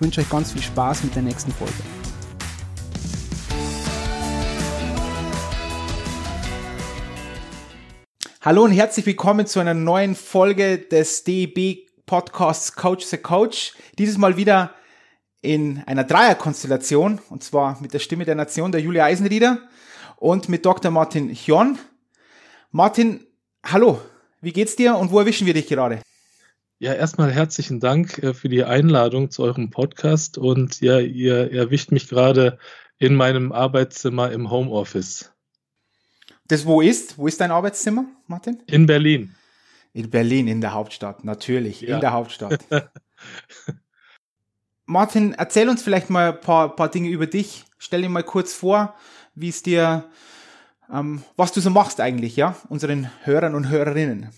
ich wünsche euch ganz viel Spaß mit der nächsten Folge. Hallo und herzlich willkommen zu einer neuen Folge des DEB Podcasts Coach the Coach. Dieses Mal wieder in einer Dreierkonstellation und zwar mit der Stimme der Nation, der Julia Eisenrieder und mit Dr. Martin Hjorn. Martin, hallo, wie geht's dir und wo erwischen wir dich gerade? Ja, erstmal herzlichen Dank äh, für die Einladung zu eurem Podcast und ja, ihr erwischt mich gerade in meinem Arbeitszimmer im Homeoffice. Das wo ist? Wo ist dein Arbeitszimmer, Martin? In Berlin. In Berlin, in der Hauptstadt, natürlich, ja. in der Hauptstadt. Martin, erzähl uns vielleicht mal ein paar, paar Dinge über dich. Stell dir mal kurz vor, wie es dir, ähm, was du so machst eigentlich, ja, unseren Hörern und Hörerinnen.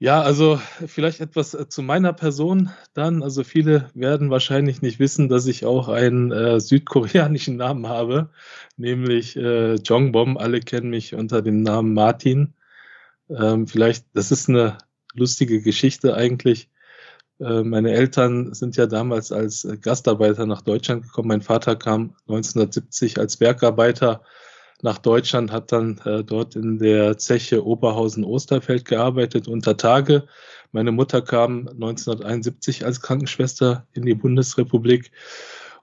Ja, also vielleicht etwas äh, zu meiner Person dann. Also viele werden wahrscheinlich nicht wissen, dass ich auch einen äh, südkoreanischen Namen habe, nämlich äh, Jongbom. Alle kennen mich unter dem Namen Martin. Ähm, vielleicht, das ist eine lustige Geschichte eigentlich. Äh, meine Eltern sind ja damals als äh, Gastarbeiter nach Deutschland gekommen. Mein Vater kam 1970 als Bergarbeiter nach Deutschland, hat dann äh, dort in der Zeche Oberhausen-Osterfeld gearbeitet unter Tage. Meine Mutter kam 1971 als Krankenschwester in die Bundesrepublik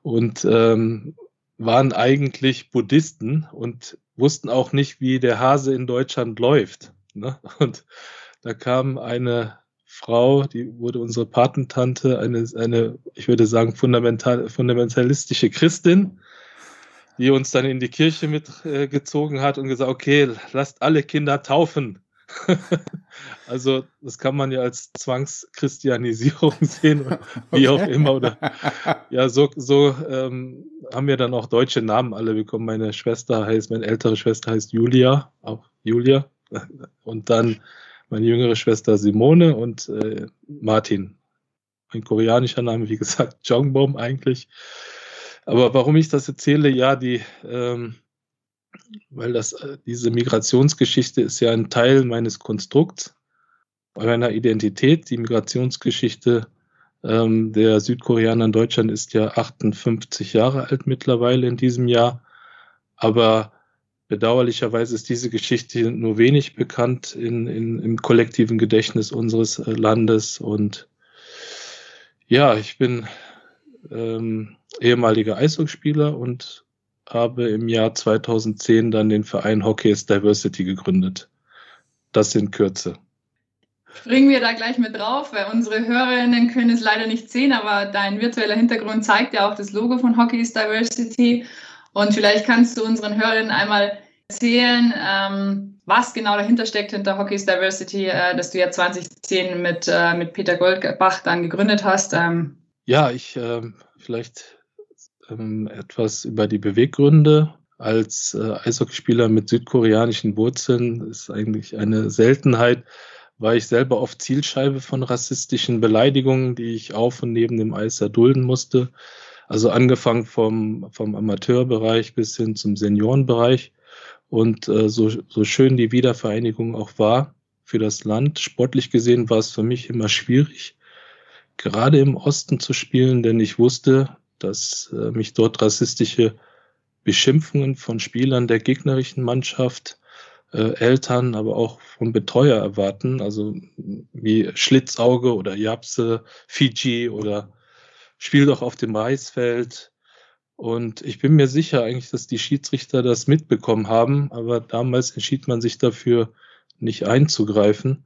und ähm, waren eigentlich Buddhisten und wussten auch nicht, wie der Hase in Deutschland läuft. Ne? Und da kam eine Frau, die wurde unsere Patentante, eine, eine ich würde sagen, fundamental, fundamentalistische Christin, die uns dann in die Kirche mitgezogen äh, hat und gesagt, okay, lasst alle Kinder taufen. also das kann man ja als Zwangschristianisierung sehen, wie auch immer. Oder ja, so, so ähm, haben wir dann auch deutsche Namen alle bekommen. Meine Schwester heißt, meine ältere Schwester heißt Julia, auch Julia. Und dann meine jüngere Schwester Simone und äh, Martin. Ein koreanischer Name, wie gesagt, Jongbom eigentlich. Aber warum ich das erzähle, ja, die, ähm, weil das, äh, diese Migrationsgeschichte ist ja ein Teil meines Konstrukts, meiner Identität. Die Migrationsgeschichte ähm, der Südkoreaner in Deutschland ist ja 58 Jahre alt mittlerweile in diesem Jahr. Aber bedauerlicherweise ist diese Geschichte nur wenig bekannt in, in, im kollektiven Gedächtnis unseres äh, Landes. Und ja, ich bin ähm, ehemaliger Eishockeyspieler und habe im Jahr 2010 dann den Verein Hockey is Diversity gegründet. Das in Kürze. Springen wir da gleich mit drauf, weil unsere Hörerinnen können es leider nicht sehen, aber dein virtueller Hintergrund zeigt ja auch das Logo von Hockey is Diversity. Und vielleicht kannst du unseren Hörerinnen einmal erzählen, ähm, was genau dahinter steckt hinter Hockey is Diversity, äh, das du ja 2010 mit, äh, mit Peter Goldbach dann gegründet hast. Ähm. Ja, ich äh, vielleicht ähm, etwas über die Beweggründe. Als äh, Eishockeyspieler mit südkoreanischen Wurzeln ist eigentlich eine Seltenheit. War ich selber oft Zielscheibe von rassistischen Beleidigungen, die ich auf und neben dem Eis erdulden musste. Also angefangen vom, vom Amateurbereich bis hin zum Seniorenbereich. Und äh, so, so schön die Wiedervereinigung auch war für das Land, sportlich gesehen war es für mich immer schwierig, gerade im Osten zu spielen, denn ich wusste, dass äh, mich dort rassistische Beschimpfungen von Spielern der gegnerischen Mannschaft, äh, Eltern, aber auch vom Betreuer erwarten, also wie Schlitzauge oder Japse, Fiji oder Spiel doch auf dem Maisfeld. Und ich bin mir sicher eigentlich, dass die Schiedsrichter das mitbekommen haben, aber damals entschied man sich dafür, nicht einzugreifen.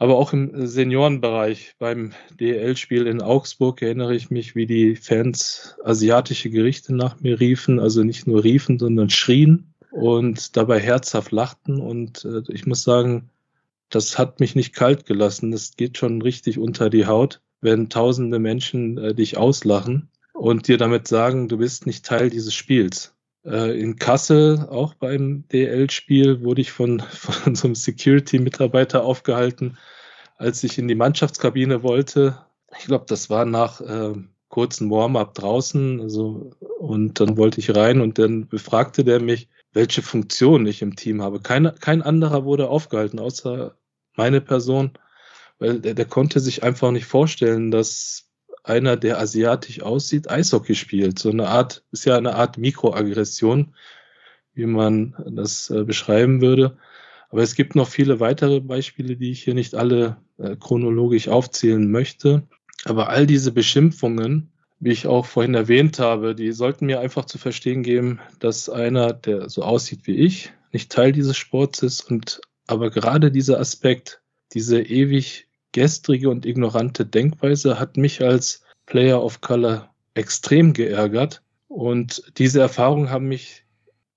Aber auch im Seniorenbereich beim DL-Spiel in Augsburg erinnere ich mich, wie die Fans asiatische Gerichte nach mir riefen, also nicht nur riefen, sondern schrien und dabei herzhaft lachten. Und äh, ich muss sagen, das hat mich nicht kalt gelassen. Das geht schon richtig unter die Haut. wenn tausende Menschen äh, dich auslachen und dir damit sagen, du bist nicht Teil dieses Spiels. Äh, in Kassel, auch beim DL-Spiel, wurde ich von, von so einem Security-Mitarbeiter aufgehalten, als ich in die Mannschaftskabine wollte. Ich glaube, das war nach äh, kurzen Warm-up draußen. Also, und dann wollte ich rein und dann befragte der mich, welche Funktion ich im Team habe. Kein, kein anderer wurde aufgehalten, außer meine Person, weil der, der konnte sich einfach nicht vorstellen, dass einer, der asiatisch aussieht, Eishockey spielt. So eine Art, ist ja eine Art Mikroaggression, wie man das äh, beschreiben würde. Aber es gibt noch viele weitere Beispiele, die ich hier nicht alle äh, chronologisch aufzählen möchte. Aber all diese Beschimpfungen, wie ich auch vorhin erwähnt habe, die sollten mir einfach zu verstehen geben, dass einer, der so aussieht wie ich, nicht Teil dieses Sports ist und aber gerade dieser Aspekt, diese ewig gestrige und ignorante Denkweise hat mich als Player of Color extrem geärgert und diese Erfahrungen haben mich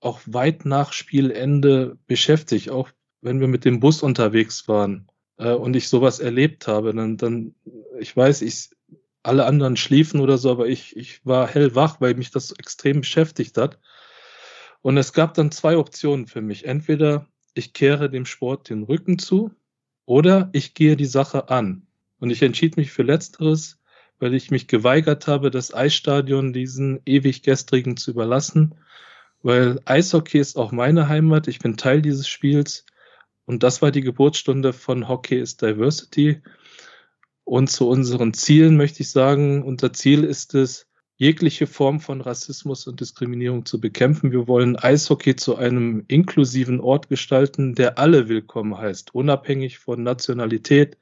auch weit nach Spielende beschäftigt, auch wenn wir mit dem Bus unterwegs waren äh, und ich sowas erlebt habe, dann, dann ich weiß, ich alle anderen schliefen oder so, aber ich, ich war hellwach, weil mich das extrem beschäftigt hat. Und es gab dann zwei Optionen für mich. Entweder ich kehre dem Sport den Rücken zu oder ich gehe die Sache an. Und ich entschied mich für Letzteres, weil ich mich geweigert habe, das Eisstadion diesen ewig gestrigen zu überlassen, weil Eishockey ist auch meine Heimat. Ich bin Teil dieses Spiels. Und das war die Geburtsstunde von Hockey is Diversity. Und zu unseren Zielen möchte ich sagen, unser Ziel ist es, jegliche Form von Rassismus und Diskriminierung zu bekämpfen. Wir wollen Eishockey zu einem inklusiven Ort gestalten, der alle willkommen heißt, unabhängig von Nationalität,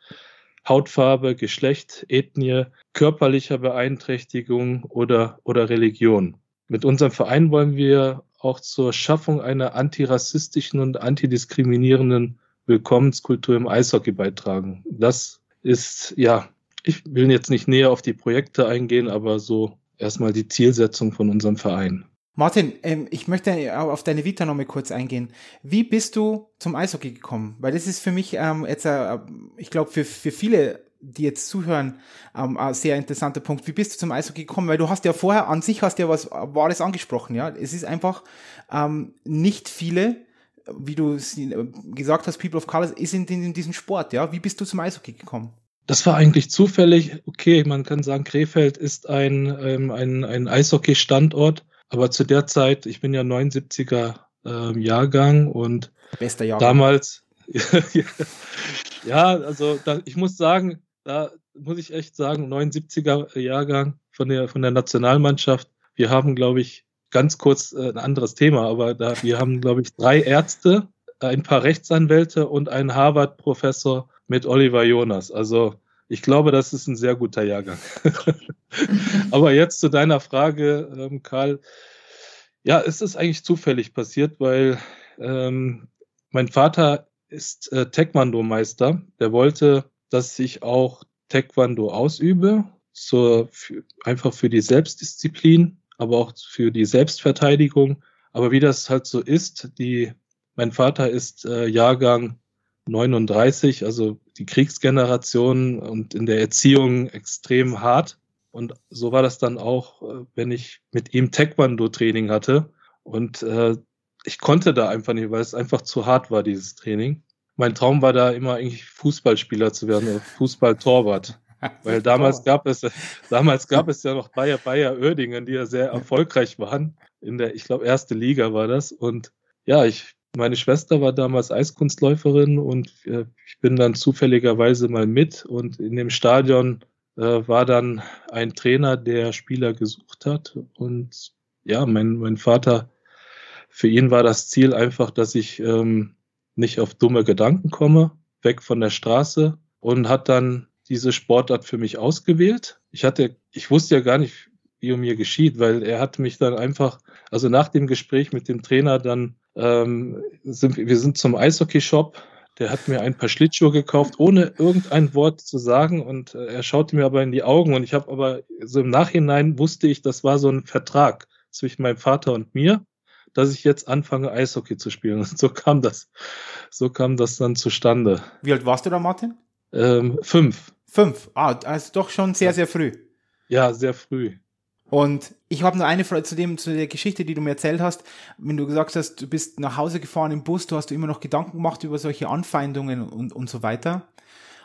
Hautfarbe, Geschlecht, Ethnie, körperlicher Beeinträchtigung oder, oder Religion. Mit unserem Verein wollen wir auch zur Schaffung einer antirassistischen und antidiskriminierenden Willkommenskultur im Eishockey beitragen. Das ist, ja, ich will jetzt nicht näher auf die Projekte eingehen, aber so erstmal die Zielsetzung von unserem Verein. Martin, ähm, ich möchte auf deine Vita noch mal kurz eingehen. Wie bist du zum Eishockey gekommen? Weil das ist für mich ähm, jetzt, äh, ich glaube, für, für viele, die jetzt zuhören, ähm, ein sehr interessanter Punkt. Wie bist du zum Eishockey gekommen? Weil du hast ja vorher an sich hast ja was Wahres angesprochen, ja. Es ist einfach nicht viele, wie du gesagt hast, People of Color, ist in, in diesem Sport, ja. Wie bist du zum Eishockey gekommen? Das war eigentlich zufällig. Okay, man kann sagen, Krefeld ist ein, ähm, ein, ein Eishockey-Standort, aber zu der Zeit, ich bin ja 79er ähm, Jahrgang und Bester Jahrgang. damals, ja, also da, ich muss sagen, da muss ich echt sagen, 79er Jahrgang von der, von der Nationalmannschaft. Wir haben, glaube ich, ganz kurz äh, ein anderes Thema, aber da, wir haben, glaube ich, drei Ärzte, ein paar Rechtsanwälte und einen Harvard-Professor mit Oliver Jonas. Also ich glaube, das ist ein sehr guter Jahrgang. Aber jetzt zu deiner Frage, ähm, Karl. Ja, es ist eigentlich zufällig passiert, weil ähm, mein Vater ist äh, Taekwondo-Meister. Der wollte, dass ich auch Taekwondo ausübe, zur, für, einfach für die Selbstdisziplin, aber auch für die Selbstverteidigung. Aber wie das halt so ist, die, mein Vater ist äh, Jahrgang 39, also die Kriegsgeneration und in der Erziehung extrem hart. Und so war das dann auch, äh, wenn ich mit ihm Taekwondo-Training hatte. Und äh, ich konnte da einfach nicht, weil es einfach zu hart war, dieses Training. Mein Traum war da immer eigentlich Fußballspieler zu werden, Fußballtorwart. Weil damals gab es, damals gab es ja noch Bayer Bayer Oerdingen, die ja sehr erfolgreich waren. In der, ich glaube, erste Liga war das. Und ja, ich meine Schwester war damals Eiskunstläuferin und äh, ich bin dann zufälligerweise mal mit und in dem Stadion äh, war dann ein Trainer, der Spieler gesucht hat und ja, mein, mein Vater, für ihn war das Ziel einfach, dass ich ähm, nicht auf dumme Gedanken komme, weg von der Straße und hat dann diese Sportart für mich ausgewählt. Ich hatte, ich wusste ja gar nicht, wie um mir geschieht, weil er hat mich dann einfach, also nach dem Gespräch mit dem Trainer dann ähm, sind, wir sind zum Eishockey-Shop. Der hat mir ein paar Schlittschuhe gekauft, ohne irgendein Wort zu sagen. Und äh, er schaute mir aber in die Augen. Und ich habe aber so im Nachhinein wusste ich, das war so ein Vertrag zwischen meinem Vater und mir, dass ich jetzt anfange, Eishockey zu spielen. Und so kam das. So kam das dann zustande. Wie alt warst du da, Martin? Ähm, fünf. Fünf. Ah, also doch schon sehr, sehr früh. Ja, sehr früh. Und ich habe nur eine Frage zu dem, zu der Geschichte, die du mir erzählt hast. Wenn du gesagt hast, du bist nach Hause gefahren im Bus, du hast du immer noch Gedanken gemacht über solche Anfeindungen und, und so weiter.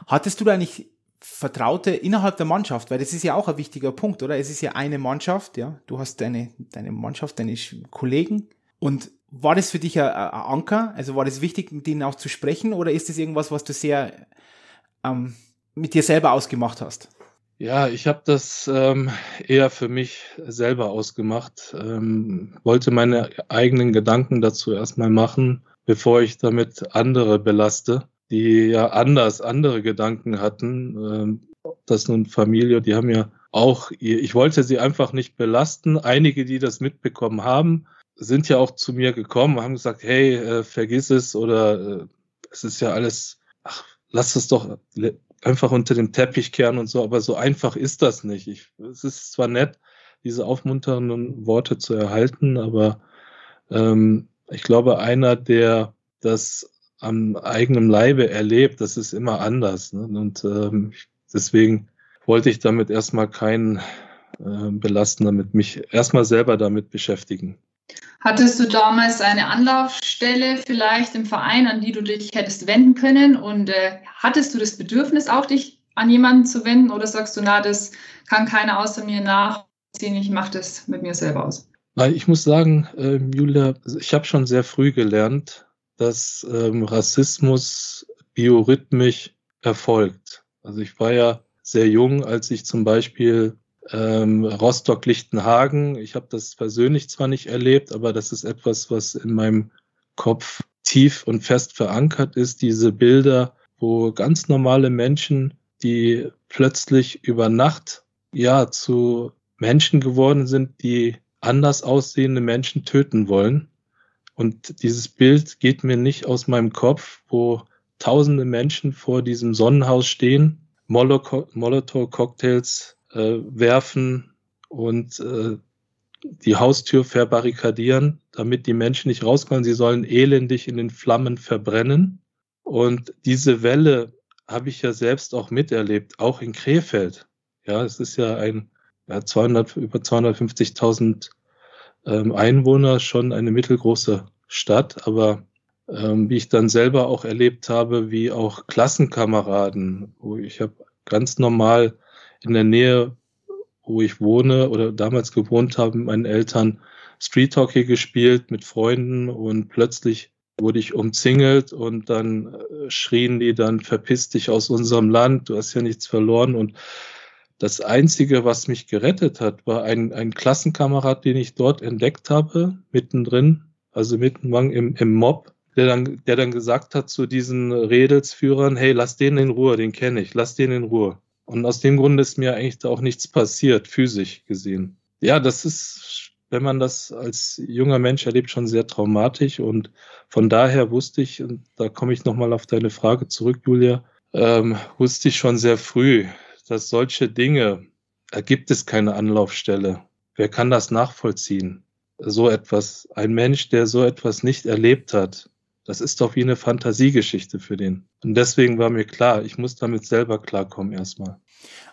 Hattest du da nicht Vertraute innerhalb der Mannschaft? Weil das ist ja auch ein wichtiger Punkt, oder? Es ist ja eine Mannschaft, ja. Du hast deine, deine Mannschaft, deine Kollegen. Und war das für dich ein, ein Anker? Also war das wichtig, mit denen auch zu sprechen? Oder ist das irgendwas, was du sehr ähm, mit dir selber ausgemacht hast? Ja, ich habe das ähm, eher für mich selber ausgemacht, ähm, wollte meine eigenen Gedanken dazu erstmal machen, bevor ich damit andere belaste, die ja anders andere Gedanken hatten. Ähm, das nun Familie, die haben ja auch, ich wollte sie einfach nicht belasten. Einige, die das mitbekommen haben, sind ja auch zu mir gekommen, haben gesagt, hey, äh, vergiss es oder äh, es ist ja alles, ach, lass es doch, einfach unter den Teppich kehren und so, aber so einfach ist das nicht. Ich, es ist zwar nett, diese aufmunternden Worte zu erhalten, aber ähm, ich glaube, einer, der das am eigenen Leibe erlebt, das ist immer anders. Ne? Und ähm, deswegen wollte ich damit erstmal keinen äh, belasten, damit mich erstmal selber damit beschäftigen. Hattest du damals eine Anlaufstelle vielleicht im Verein, an die du dich hättest wenden können? Und äh, hattest du das Bedürfnis auch, dich an jemanden zu wenden? Oder sagst du, na, das kann keiner außer mir nachziehen, ich mache das mit mir selber aus? Nein, ich muss sagen, äh, Julia, ich habe schon sehr früh gelernt, dass ähm, Rassismus biorhythmisch erfolgt. Also ich war ja sehr jung, als ich zum Beispiel ähm, Rostock-Lichtenhagen. Ich habe das persönlich zwar nicht erlebt, aber das ist etwas, was in meinem Kopf tief und fest verankert ist. Diese Bilder, wo ganz normale Menschen, die plötzlich über Nacht ja zu Menschen geworden sind, die anders aussehende Menschen töten wollen. Und dieses Bild geht mir nicht aus meinem Kopf, wo tausende Menschen vor diesem Sonnenhaus stehen, Molotow-Cocktails äh, werfen und äh, die Haustür verbarrikadieren, damit die Menschen nicht rauskommen. Sie sollen elendig in den Flammen verbrennen. Und diese Welle habe ich ja selbst auch miterlebt, auch in Krefeld. Ja, es ist ja ein ja, 200, über 250.000 ähm, Einwohner, schon eine mittelgroße Stadt, aber ähm, wie ich dann selber auch erlebt habe, wie auch Klassenkameraden, wo ich habe ganz normal in der Nähe, wo ich wohne oder damals gewohnt habe, mit meinen Eltern Street Hockey gespielt mit Freunden und plötzlich wurde ich umzingelt und dann äh, schrien die dann, verpiss dich aus unserem Land, du hast ja nichts verloren und das Einzige, was mich gerettet hat, war ein, ein Klassenkamerad, den ich dort entdeckt habe, mittendrin, also mitten im, im Mob, der dann, der dann gesagt hat zu diesen Redelsführern, hey, lass den in Ruhe, den kenne ich, lass den in Ruhe. Und aus dem Grund ist mir eigentlich da auch nichts passiert, physisch gesehen. Ja, das ist, wenn man das als junger Mensch erlebt, schon sehr traumatisch. Und von daher wusste ich, und da komme ich nochmal auf deine Frage zurück, Julia, ähm, wusste ich schon sehr früh, dass solche Dinge, da gibt es keine Anlaufstelle. Wer kann das nachvollziehen? So etwas, ein Mensch, der so etwas nicht erlebt hat, das ist doch wie eine Fantasiegeschichte für den. Und deswegen war mir klar, ich muss damit selber klarkommen erstmal.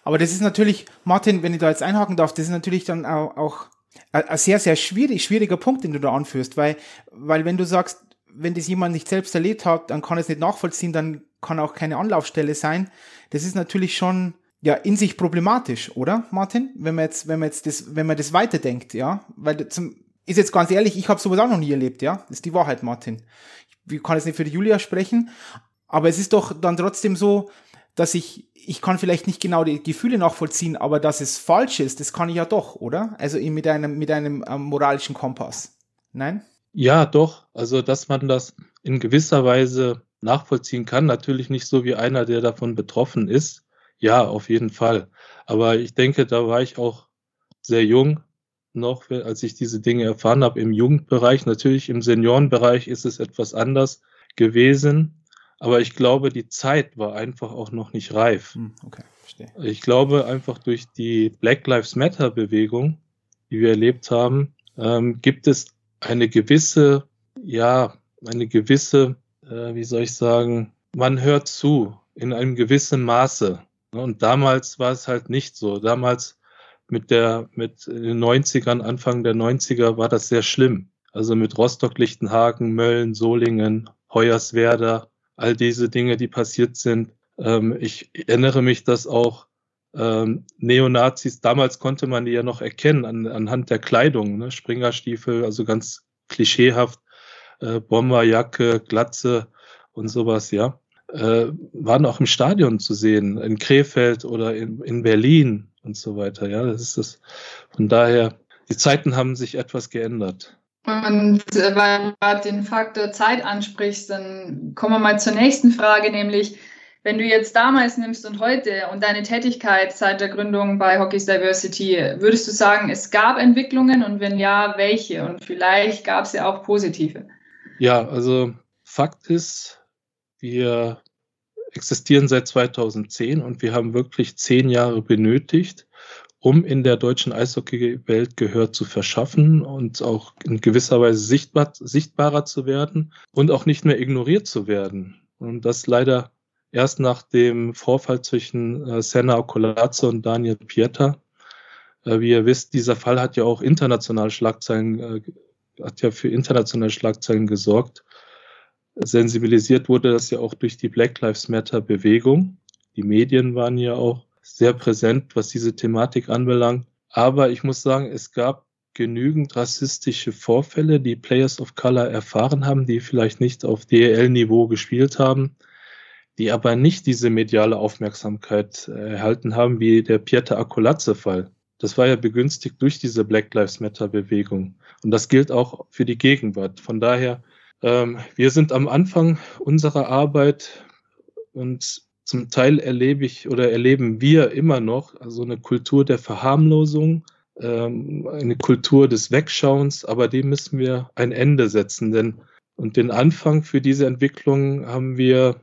Aber das ist natürlich, Martin, wenn ich da jetzt einhaken darf, das ist natürlich dann auch, auch ein sehr, sehr schwierig, schwieriger Punkt, den du da anführst, weil, weil wenn du sagst, wenn das jemand nicht selbst erlebt hat, dann kann es nicht nachvollziehen, dann kann auch keine Anlaufstelle sein. Das ist natürlich schon, ja, in sich problematisch, oder, Martin? Wenn man jetzt, wenn man jetzt das, wenn man das weiterdenkt, ja, weil zum, ist jetzt ganz ehrlich, ich habe sowas auch noch nie erlebt, ja, das ist die Wahrheit, Martin ich kann jetzt nicht für die Julia sprechen, aber es ist doch dann trotzdem so, dass ich, ich kann vielleicht nicht genau die Gefühle nachvollziehen, aber dass es falsch ist, das kann ich ja doch, oder? Also mit einem, mit einem ähm, moralischen Kompass. Nein? Ja, doch. Also, dass man das in gewisser Weise nachvollziehen kann. Natürlich nicht so wie einer, der davon betroffen ist. Ja, auf jeden Fall. Aber ich denke, da war ich auch sehr jung noch, als ich diese Dinge erfahren habe im Jugendbereich. Natürlich im Seniorenbereich ist es etwas anders gewesen, aber ich glaube, die Zeit war einfach auch noch nicht reif. Hm, okay, verstehe. Ich glaube, einfach durch die Black Lives Matter Bewegung, die wir erlebt haben, ähm, gibt es eine gewisse, ja, eine gewisse, äh, wie soll ich sagen, man hört zu in einem gewissen Maße. Und damals war es halt nicht so. Damals mit der, mit den 90ern, Anfang der 90er war das sehr schlimm. Also mit Rostock, Lichtenhagen, Mölln, Solingen, Hoyerswerda, all diese Dinge, die passiert sind. Ähm, ich erinnere mich, dass auch ähm, Neonazis, damals konnte man die ja noch erkennen an, anhand der Kleidung, ne? Springerstiefel, also ganz klischeehaft, äh, Bomberjacke, Glatze und sowas, ja. Äh, waren auch im Stadion zu sehen, in Krefeld oder in, in Berlin und so weiter, ja. Das ist das. Von daher, die Zeiten haben sich etwas geändert. Und äh, weil du gerade den Faktor Zeit ansprichst, dann kommen wir mal zur nächsten Frage, nämlich wenn du jetzt damals nimmst und heute und deine Tätigkeit seit der Gründung bei Hockey's Diversity, würdest du sagen, es gab Entwicklungen und wenn ja, welche? Und vielleicht gab es ja auch positive. Ja, also Fakt ist, wir existieren seit 2010 und wir haben wirklich zehn Jahre benötigt, um in der deutschen Eishockey-Welt Gehör zu verschaffen und auch in gewisser Weise sichtbar, sichtbarer zu werden und auch nicht mehr ignoriert zu werden. Und das leider erst nach dem Vorfall zwischen äh, Senna Okolazzo und Daniel Pieta. Äh, wie ihr wisst, dieser Fall hat ja auch international Schlagzeilen, äh, hat ja für internationale Schlagzeilen gesorgt. Sensibilisiert wurde das ja auch durch die Black Lives Matter Bewegung. Die Medien waren ja auch sehr präsent, was diese Thematik anbelangt. Aber ich muss sagen, es gab genügend rassistische Vorfälle, die Players of Color erfahren haben, die vielleicht nicht auf DEL-Niveau gespielt haben, die aber nicht diese mediale Aufmerksamkeit äh, erhalten haben, wie der Pieter Akolatze-Fall. Das war ja begünstigt durch diese Black Lives Matter-Bewegung. Und das gilt auch für die Gegenwart. Von daher, ähm, wir sind am Anfang unserer Arbeit und zum Teil erlebe ich oder erleben wir immer noch also eine Kultur der Verharmlosung, ähm, eine Kultur des Wegschauens, aber dem müssen wir ein Ende setzen. Denn und den Anfang für diese Entwicklung haben wir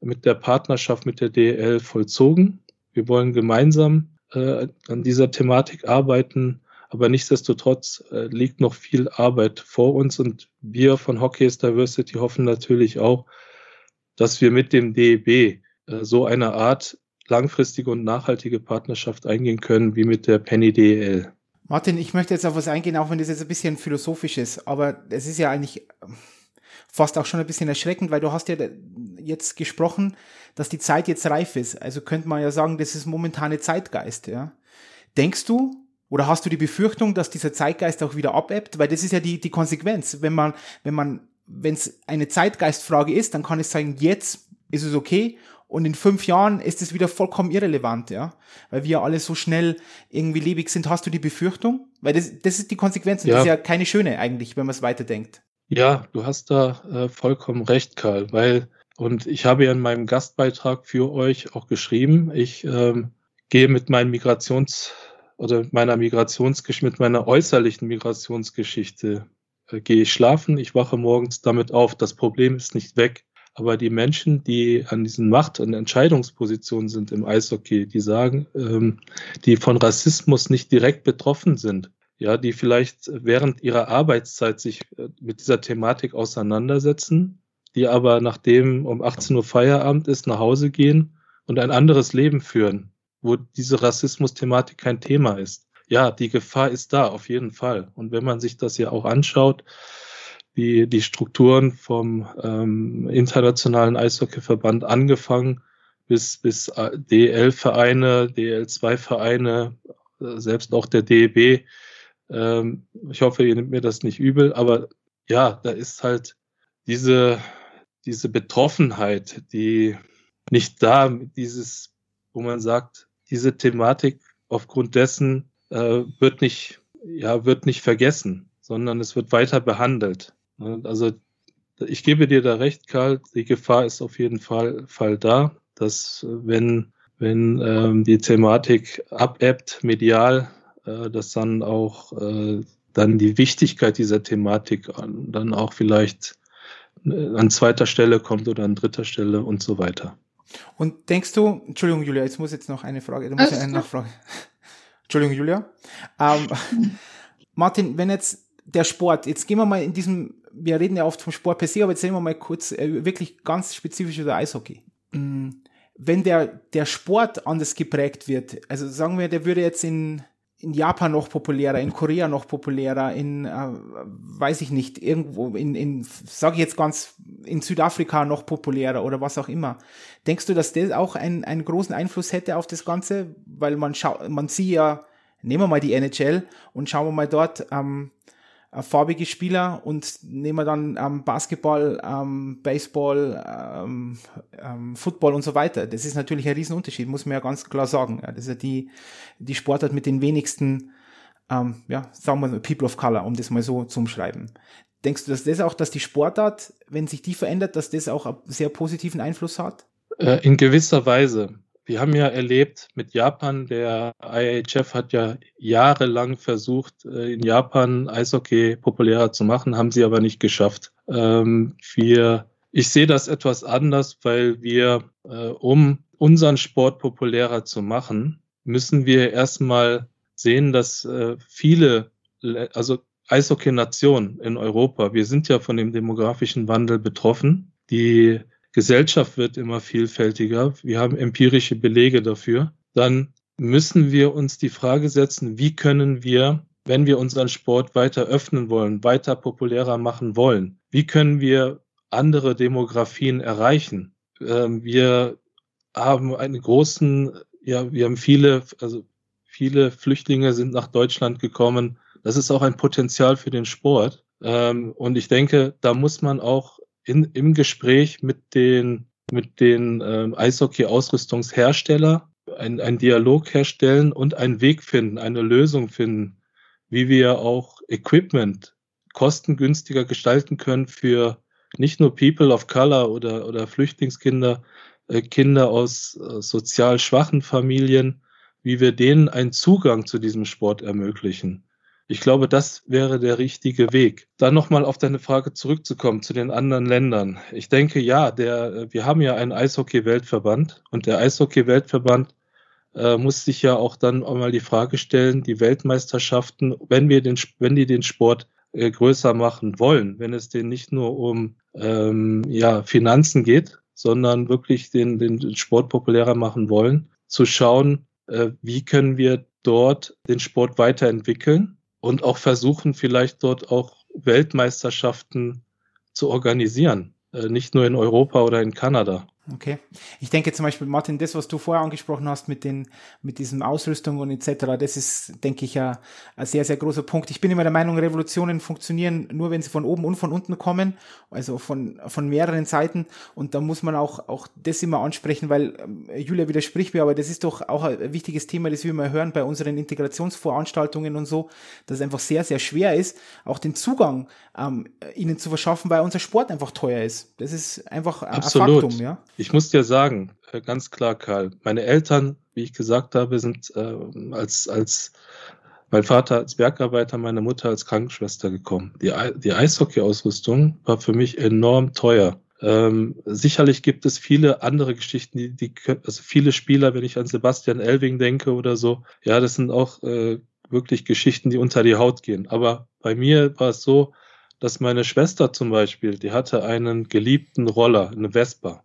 mit der Partnerschaft mit der DL vollzogen. Wir wollen gemeinsam äh, an dieser Thematik arbeiten, aber nichtsdestotrotz äh, liegt noch viel Arbeit vor uns und wir von Hockey's Diversity hoffen natürlich auch, dass wir mit dem DEB äh, so eine Art langfristige und nachhaltige Partnerschaft eingehen können wie mit der Penny DEL. Martin, ich möchte jetzt auf was eingehen, auch wenn das jetzt ein bisschen philosophisch ist, aber es ist ja eigentlich fast auch schon ein bisschen erschreckend, weil du hast ja jetzt gesprochen, dass die Zeit jetzt reif ist. Also könnte man ja sagen, das ist momentane Zeitgeist, ja. Denkst du oder hast du die Befürchtung, dass dieser Zeitgeist auch wieder abebbt? Weil das ist ja die, die Konsequenz. Wenn man, wenn man, wenn es eine Zeitgeistfrage ist, dann kann es sagen, jetzt ist es okay und in fünf Jahren ist es wieder vollkommen irrelevant, ja, weil wir alle so schnell irgendwie lebig sind. Hast du die Befürchtung? Weil das, das ist die Konsequenz und ja. das ist ja keine schöne eigentlich, wenn man es weiterdenkt. Ja, du hast da äh, vollkommen recht, Karl, weil, und ich habe ja in meinem Gastbeitrag für euch auch geschrieben, ich ähm, gehe mit meinen Migrations- oder mit meiner Migrationsgeschichte, mit meiner äußerlichen Migrationsgeschichte, äh, gehe ich schlafen, ich wache morgens damit auf. Das Problem ist nicht weg. Aber die Menschen, die an diesen Macht- und Entscheidungspositionen sind im Eishockey, die sagen, ähm, die von Rassismus nicht direkt betroffen sind, ja, die vielleicht während ihrer Arbeitszeit sich äh, mit dieser Thematik auseinandersetzen, die aber nachdem um 18 Uhr Feierabend ist, nach Hause gehen und ein anderes Leben führen, wo diese Rassismus-Thematik kein Thema ist. Ja, die Gefahr ist da, auf jeden Fall. Und wenn man sich das ja auch anschaut, die, die Strukturen vom ähm, internationalen Eishockeyverband angefangen bis, bis äh, DL-Vereine, DL2-Vereine, äh, selbst auch der DEB. Ähm, ich hoffe, ihr nehmt mir das nicht übel, aber ja, da ist halt diese, diese Betroffenheit, die nicht da, dieses, wo man sagt, diese Thematik aufgrund dessen äh, wird nicht, ja, wird nicht vergessen, sondern es wird weiter behandelt. Also ich gebe dir da recht, Karl, die Gefahr ist auf jeden Fall, Fall da, dass wenn, wenn ähm, die Thematik abebbt, medial, äh, dass dann auch äh, dann die Wichtigkeit dieser Thematik dann auch vielleicht äh, an zweiter Stelle kommt oder an dritter Stelle und so weiter. Und denkst du, Entschuldigung, Julia, jetzt muss jetzt noch eine Frage, da muss ich eine Nachfrage. Entschuldigung, Julia. Ähm, Martin, wenn jetzt der Sport, jetzt gehen wir mal in diesem wir reden ja oft vom Sport per se, aber jetzt sehen wir mal kurz äh, wirklich ganz spezifisch über Eishockey. Mm, wenn der, der Sport anders geprägt wird, also sagen wir, der würde jetzt in, in Japan noch populärer, in Korea noch populärer, in, äh, weiß ich nicht, irgendwo, in, in sage ich jetzt ganz, in Südafrika noch populärer oder was auch immer. Denkst du, dass das auch einen, einen großen Einfluss hätte auf das Ganze? Weil man schaut, man sieht ja, nehmen wir mal die NHL und schauen wir mal dort, ähm, äh, farbige Spieler und nehmen wir dann ähm, Basketball, ähm, Baseball, ähm, ähm, Football und so weiter. Das ist natürlich ein Riesenunterschied, muss man ja ganz klar sagen. Ja, das ist ja die, die Sportart mit den wenigsten, ähm, ja, sagen wir mal, People of Color, um das mal so zu umschreiben. Denkst du, dass das auch, dass die Sportart, wenn sich die verändert, dass das auch einen sehr positiven Einfluss hat? Äh, in gewisser Weise wir haben ja erlebt mit Japan, der IHF hat ja jahrelang versucht, äh, in Japan Eishockey populärer zu machen, haben sie aber nicht geschafft. Ähm, wir, ich sehe das etwas anders, weil wir, äh, um unseren Sport populärer zu machen, müssen wir erstmal sehen, dass äh, viele, also Eishockey-Nationen in Europa, wir sind ja von dem demografischen Wandel betroffen. Die Gesellschaft wird immer vielfältiger, wir haben empirische Belege dafür, dann müssen wir uns die Frage setzen, wie können wir, wenn wir unseren Sport weiter öffnen wollen, weiter populärer machen wollen, wie können wir andere Demografien erreichen? Ähm, wir haben einen großen, ja, wir haben viele, also viele Flüchtlinge sind nach Deutschland gekommen. Das ist auch ein Potenzial für den Sport. Ähm, und ich denke, da muss man auch in, im Gespräch mit den, mit den äh, Eishockey-Ausrüstungshersteller ein, ein Dialog herstellen und einen Weg finden, eine Lösung finden, wie wir auch Equipment kostengünstiger gestalten können für nicht nur People of Color oder, oder Flüchtlingskinder, äh, Kinder aus äh, sozial schwachen Familien, wie wir denen einen Zugang zu diesem Sport ermöglichen. Ich glaube, das wäre der richtige Weg. Dann nochmal auf deine Frage zurückzukommen zu den anderen Ländern. Ich denke, ja, der, wir haben ja einen Eishockey-Weltverband und der Eishockey-Weltverband äh, muss sich ja auch dann einmal die Frage stellen, die Weltmeisterschaften, wenn wir den, wenn die den Sport äh, größer machen wollen, wenn es denen nicht nur um ähm, ja, Finanzen geht, sondern wirklich den, den Sport populärer machen wollen, zu schauen, äh, wie können wir dort den Sport weiterentwickeln und auch versuchen, vielleicht dort auch Weltmeisterschaften zu organisieren. Äh, nicht nur in Europa oder in Kanada. Okay. Ich denke zum Beispiel, Martin, das, was du vorher angesprochen hast mit den, mit diesen Ausrüstung und etc., das ist, denke ich, ja ein sehr, sehr großer Punkt. Ich bin immer der Meinung, Revolutionen funktionieren nur, wenn sie von oben und von unten kommen, also von, von mehreren Seiten. Und da muss man auch, auch das immer ansprechen, weil ähm, Julia widerspricht mir, aber das ist doch auch ein wichtiges Thema, das wir immer hören bei unseren Integrationsveranstaltungen und so, dass es einfach sehr, sehr schwer ist, auch den Zugang ähm, ihnen zu verschaffen, weil unser Sport einfach teuer ist. Das ist einfach Absolut. ein Faktum, ja. Ich muss dir sagen, äh, ganz klar, Karl, meine Eltern, wie ich gesagt habe, sind äh, als, als mein Vater als Bergarbeiter, meine Mutter als Krankenschwester gekommen. Die, die Eishockey-Ausrüstung war für mich enorm teuer. Ähm, sicherlich gibt es viele andere Geschichten, die, die also viele Spieler, wenn ich an Sebastian Elving denke oder so, ja, das sind auch äh, wirklich Geschichten, die unter die Haut gehen. Aber bei mir war es so, dass meine Schwester zum Beispiel, die hatte einen geliebten Roller, eine Vespa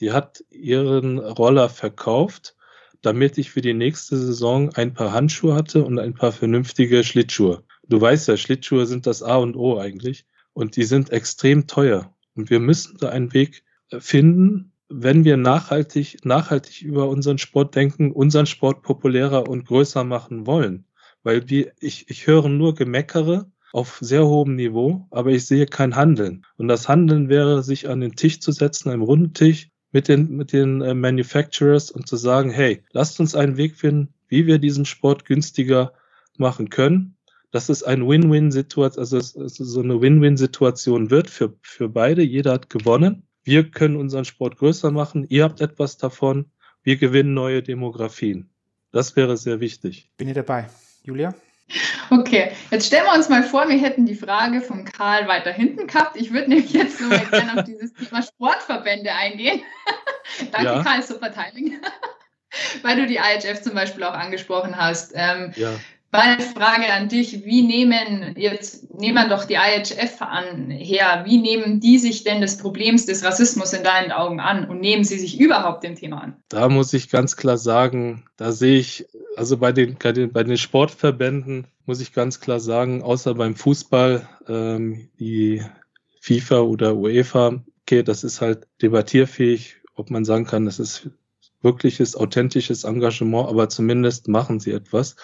die hat ihren Roller verkauft, damit ich für die nächste Saison ein paar Handschuhe hatte und ein paar vernünftige Schlittschuhe. Du weißt ja, Schlittschuhe sind das A und O eigentlich und die sind extrem teuer. Und wir müssen da einen Weg äh, finden, wenn wir nachhaltig, nachhaltig über unseren Sport denken, unseren Sport populärer und größer machen wollen. Weil wir, ich, ich höre nur Gemeckere auf sehr hohem Niveau, aber ich sehe kein Handeln. Und das Handeln wäre, sich an den Tisch zu setzen, einem runden Tisch, mit den, mit den äh, Manufacturers und zu sagen, hey, lasst uns einen Weg finden, wie wir diesen Sport günstiger machen können. Dass es ein Win-Win-Situation, also so eine Win-Win-Situation wird für, für beide. Jeder hat gewonnen. Wir können unseren Sport größer machen. Ihr habt etwas davon. Wir gewinnen neue Demografien. Das wäre sehr wichtig. Bin ich dabei. Julia? Okay, jetzt stellen wir uns mal vor, wir hätten die Frage von Karl weiter hinten gehabt. Ich würde nämlich jetzt mal gerne auf dieses Thema Sportverbände eingehen. Danke, ja. Karl, super Timing. Weil du die IHF zum Beispiel auch angesprochen hast. Ähm, ja. Meine Frage an dich, wie nehmen, jetzt nehmen doch die IHF an, her, wie nehmen die sich denn des Problems des Rassismus in deinen Augen an und nehmen sie sich überhaupt dem Thema an? Da muss ich ganz klar sagen, da sehe ich, also bei den, bei den Sportverbänden muss ich ganz klar sagen, außer beim Fußball, ähm, die FIFA oder UEFA, okay, das ist halt debattierfähig, ob man sagen kann, das ist wirkliches, authentisches Engagement, aber zumindest machen sie etwas.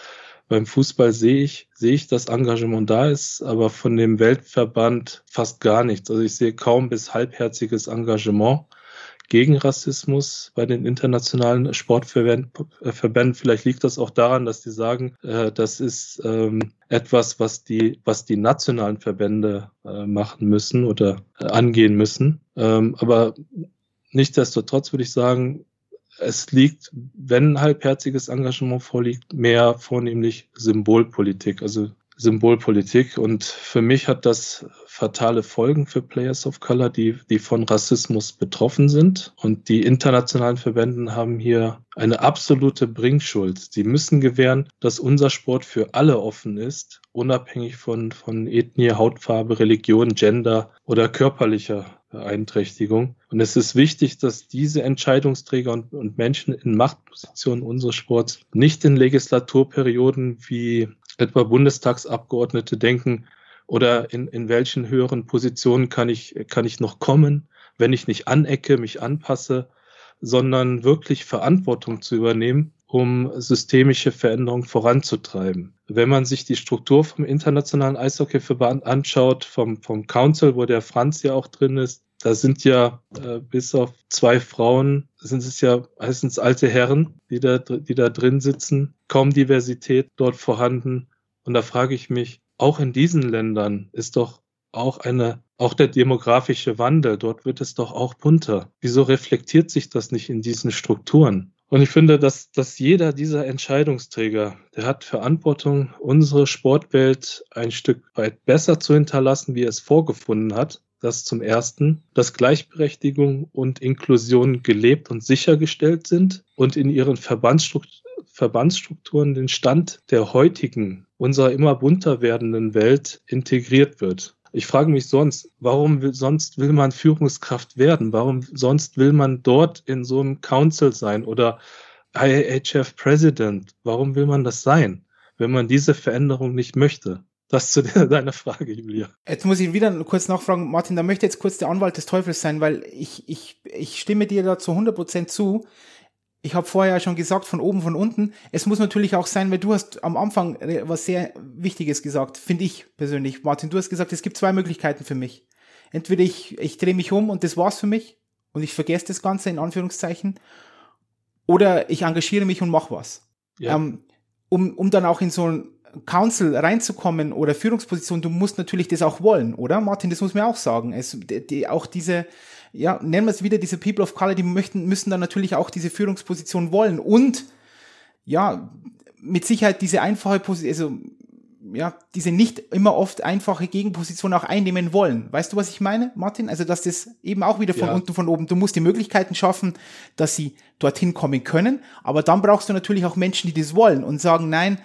Beim Fußball sehe ich, sehe ich, dass Engagement da ist, aber von dem Weltverband fast gar nichts. Also ich sehe kaum bis halbherziges Engagement gegen Rassismus bei den internationalen Sportverbänden. Vielleicht liegt das auch daran, dass die sagen, äh, das ist ähm, etwas, was die, was die nationalen Verbände äh, machen müssen oder äh, angehen müssen. Ähm, aber nichtsdestotrotz würde ich sagen, es liegt, wenn halbherziges Engagement vorliegt, mehr vornehmlich Symbolpolitik, also Symbolpolitik. Und für mich hat das fatale Folgen für Players of Color, die, die von Rassismus betroffen sind. Und die internationalen Verbänden haben hier eine absolute Bringschuld. Sie müssen gewähren, dass unser Sport für alle offen ist, unabhängig von, von Ethnie, Hautfarbe, Religion, Gender oder körperlicher Beeinträchtigung. Und es ist wichtig, dass diese Entscheidungsträger und, und Menschen in Machtpositionen unseres Sports nicht in Legislaturperioden wie etwa Bundestagsabgeordnete denken, oder in, in welchen höheren Positionen kann ich, kann ich noch kommen, wenn ich nicht anecke, mich anpasse, sondern wirklich Verantwortung zu übernehmen, um systemische Veränderungen voranzutreiben. Wenn man sich die Struktur vom Internationalen Eishockeyverband anschaut, vom, vom Council, wo der Franz ja auch drin ist, da sind ja äh, bis auf zwei Frauen, sind es ja meistens alte Herren, die da, die da drin sitzen, kaum Diversität dort vorhanden. Und da frage ich mich, auch in diesen Ländern ist doch auch eine, auch der demografische Wandel, dort wird es doch auch bunter. Wieso reflektiert sich das nicht in diesen Strukturen? Und ich finde, dass, dass jeder dieser Entscheidungsträger, der hat Verantwortung, unsere Sportwelt ein Stück weit besser zu hinterlassen, wie er es vorgefunden hat das zum Ersten, dass Gleichberechtigung und Inklusion gelebt und sichergestellt sind und in ihren Verbandsstrukturen den Stand der heutigen, unserer immer bunter werdenden Welt integriert wird. Ich frage mich sonst, warum will, sonst will man Führungskraft werden? Warum sonst will man dort in so einem Council sein oder IAHF President? Warum will man das sein, wenn man diese Veränderung nicht möchte? Das zu deiner Frage, Julia. Jetzt muss ich wieder kurz nachfragen, Martin, da möchte jetzt kurz der Anwalt des Teufels sein, weil ich, ich, ich stimme dir da zu 100% zu. Ich habe vorher schon gesagt, von oben, von unten. Es muss natürlich auch sein, weil du hast am Anfang was sehr Wichtiges gesagt, finde ich persönlich. Martin, du hast gesagt, es gibt zwei Möglichkeiten für mich. Entweder ich, ich drehe mich um und das war's für mich und ich vergesse das Ganze in Anführungszeichen. Oder ich engagiere mich und mache was. Ja. Ähm, um, um dann auch in so ein Council reinzukommen oder Führungsposition, du musst natürlich das auch wollen, oder? Martin, das muss man auch sagen. Es, die, die, auch diese, ja, nennen wir es wieder diese People of Color, die möchten, müssen dann natürlich auch diese Führungsposition wollen und, ja, mit Sicherheit diese einfache Position, also, ja, diese nicht immer oft einfache Gegenposition auch einnehmen wollen. Weißt du, was ich meine, Martin? Also, dass das eben auch wieder von ja. unten, von oben, du musst die Möglichkeiten schaffen, dass sie dorthin kommen können, aber dann brauchst du natürlich auch Menschen, die das wollen und sagen, nein,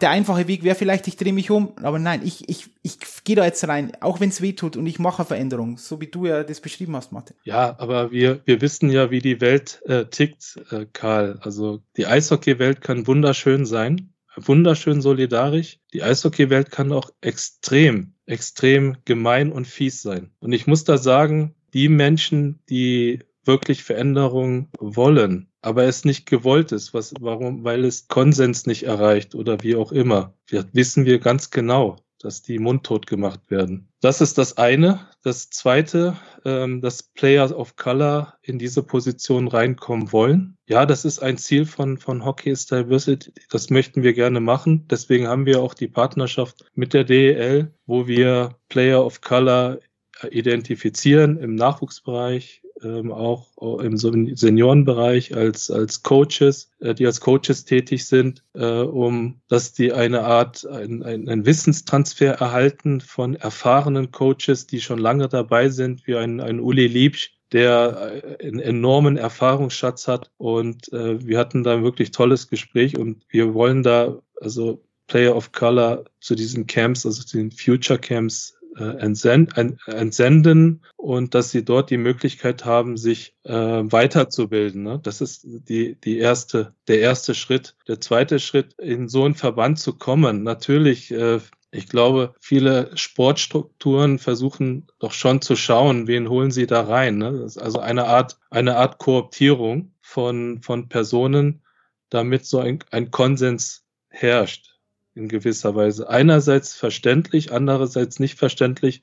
der einfache Weg wäre vielleicht, ich drehe mich um, aber nein, ich, ich, ich gehe da jetzt rein, auch wenn es weh tut und ich mache Veränderung, so wie du ja das beschrieben hast, Martin. Ja, aber wir, wir wissen ja, wie die Welt äh, tickt, äh, Karl. Also die Eishockey-Welt kann wunderschön sein, wunderschön solidarisch. Die Eishockey-Welt kann auch extrem, extrem gemein und fies sein. Und ich muss da sagen, die Menschen, die wirklich Veränderung wollen, aber es nicht gewollt ist, was, warum, weil es Konsens nicht erreicht oder wie auch immer. Wir, wissen wir ganz genau, dass die mundtot gemacht werden. Das ist das eine. Das zweite, ähm, dass Players of Color in diese Position reinkommen wollen. Ja, das ist ein Ziel von, von Hockey is Diversity. Das möchten wir gerne machen. Deswegen haben wir auch die Partnerschaft mit der DEL, wo wir Player of Color identifizieren im Nachwuchsbereich, ähm, auch im Seniorenbereich als, als Coaches, äh, die als Coaches tätig sind, äh, um dass die eine Art, ein, ein, ein Wissenstransfer erhalten von erfahrenen Coaches, die schon lange dabei sind, wie ein, ein Uli Liebsch, der äh, einen enormen Erfahrungsschatz hat. Und äh, wir hatten da ein wirklich tolles Gespräch und wir wollen da also Player of Color zu diesen Camps, also zu den Future Camps entsenden und dass sie dort die Möglichkeit haben, sich äh, weiterzubilden. Ne? Das ist die, die erste, der erste Schritt. Der zweite Schritt, in so einen Verband zu kommen. Natürlich, äh, ich glaube, viele Sportstrukturen versuchen doch schon zu schauen, wen holen sie da rein. Ne? Das ist also eine Art, eine Art Kooptierung von, von Personen, damit so ein, ein Konsens herrscht in gewisser Weise. Einerseits verständlich, andererseits nicht verständlich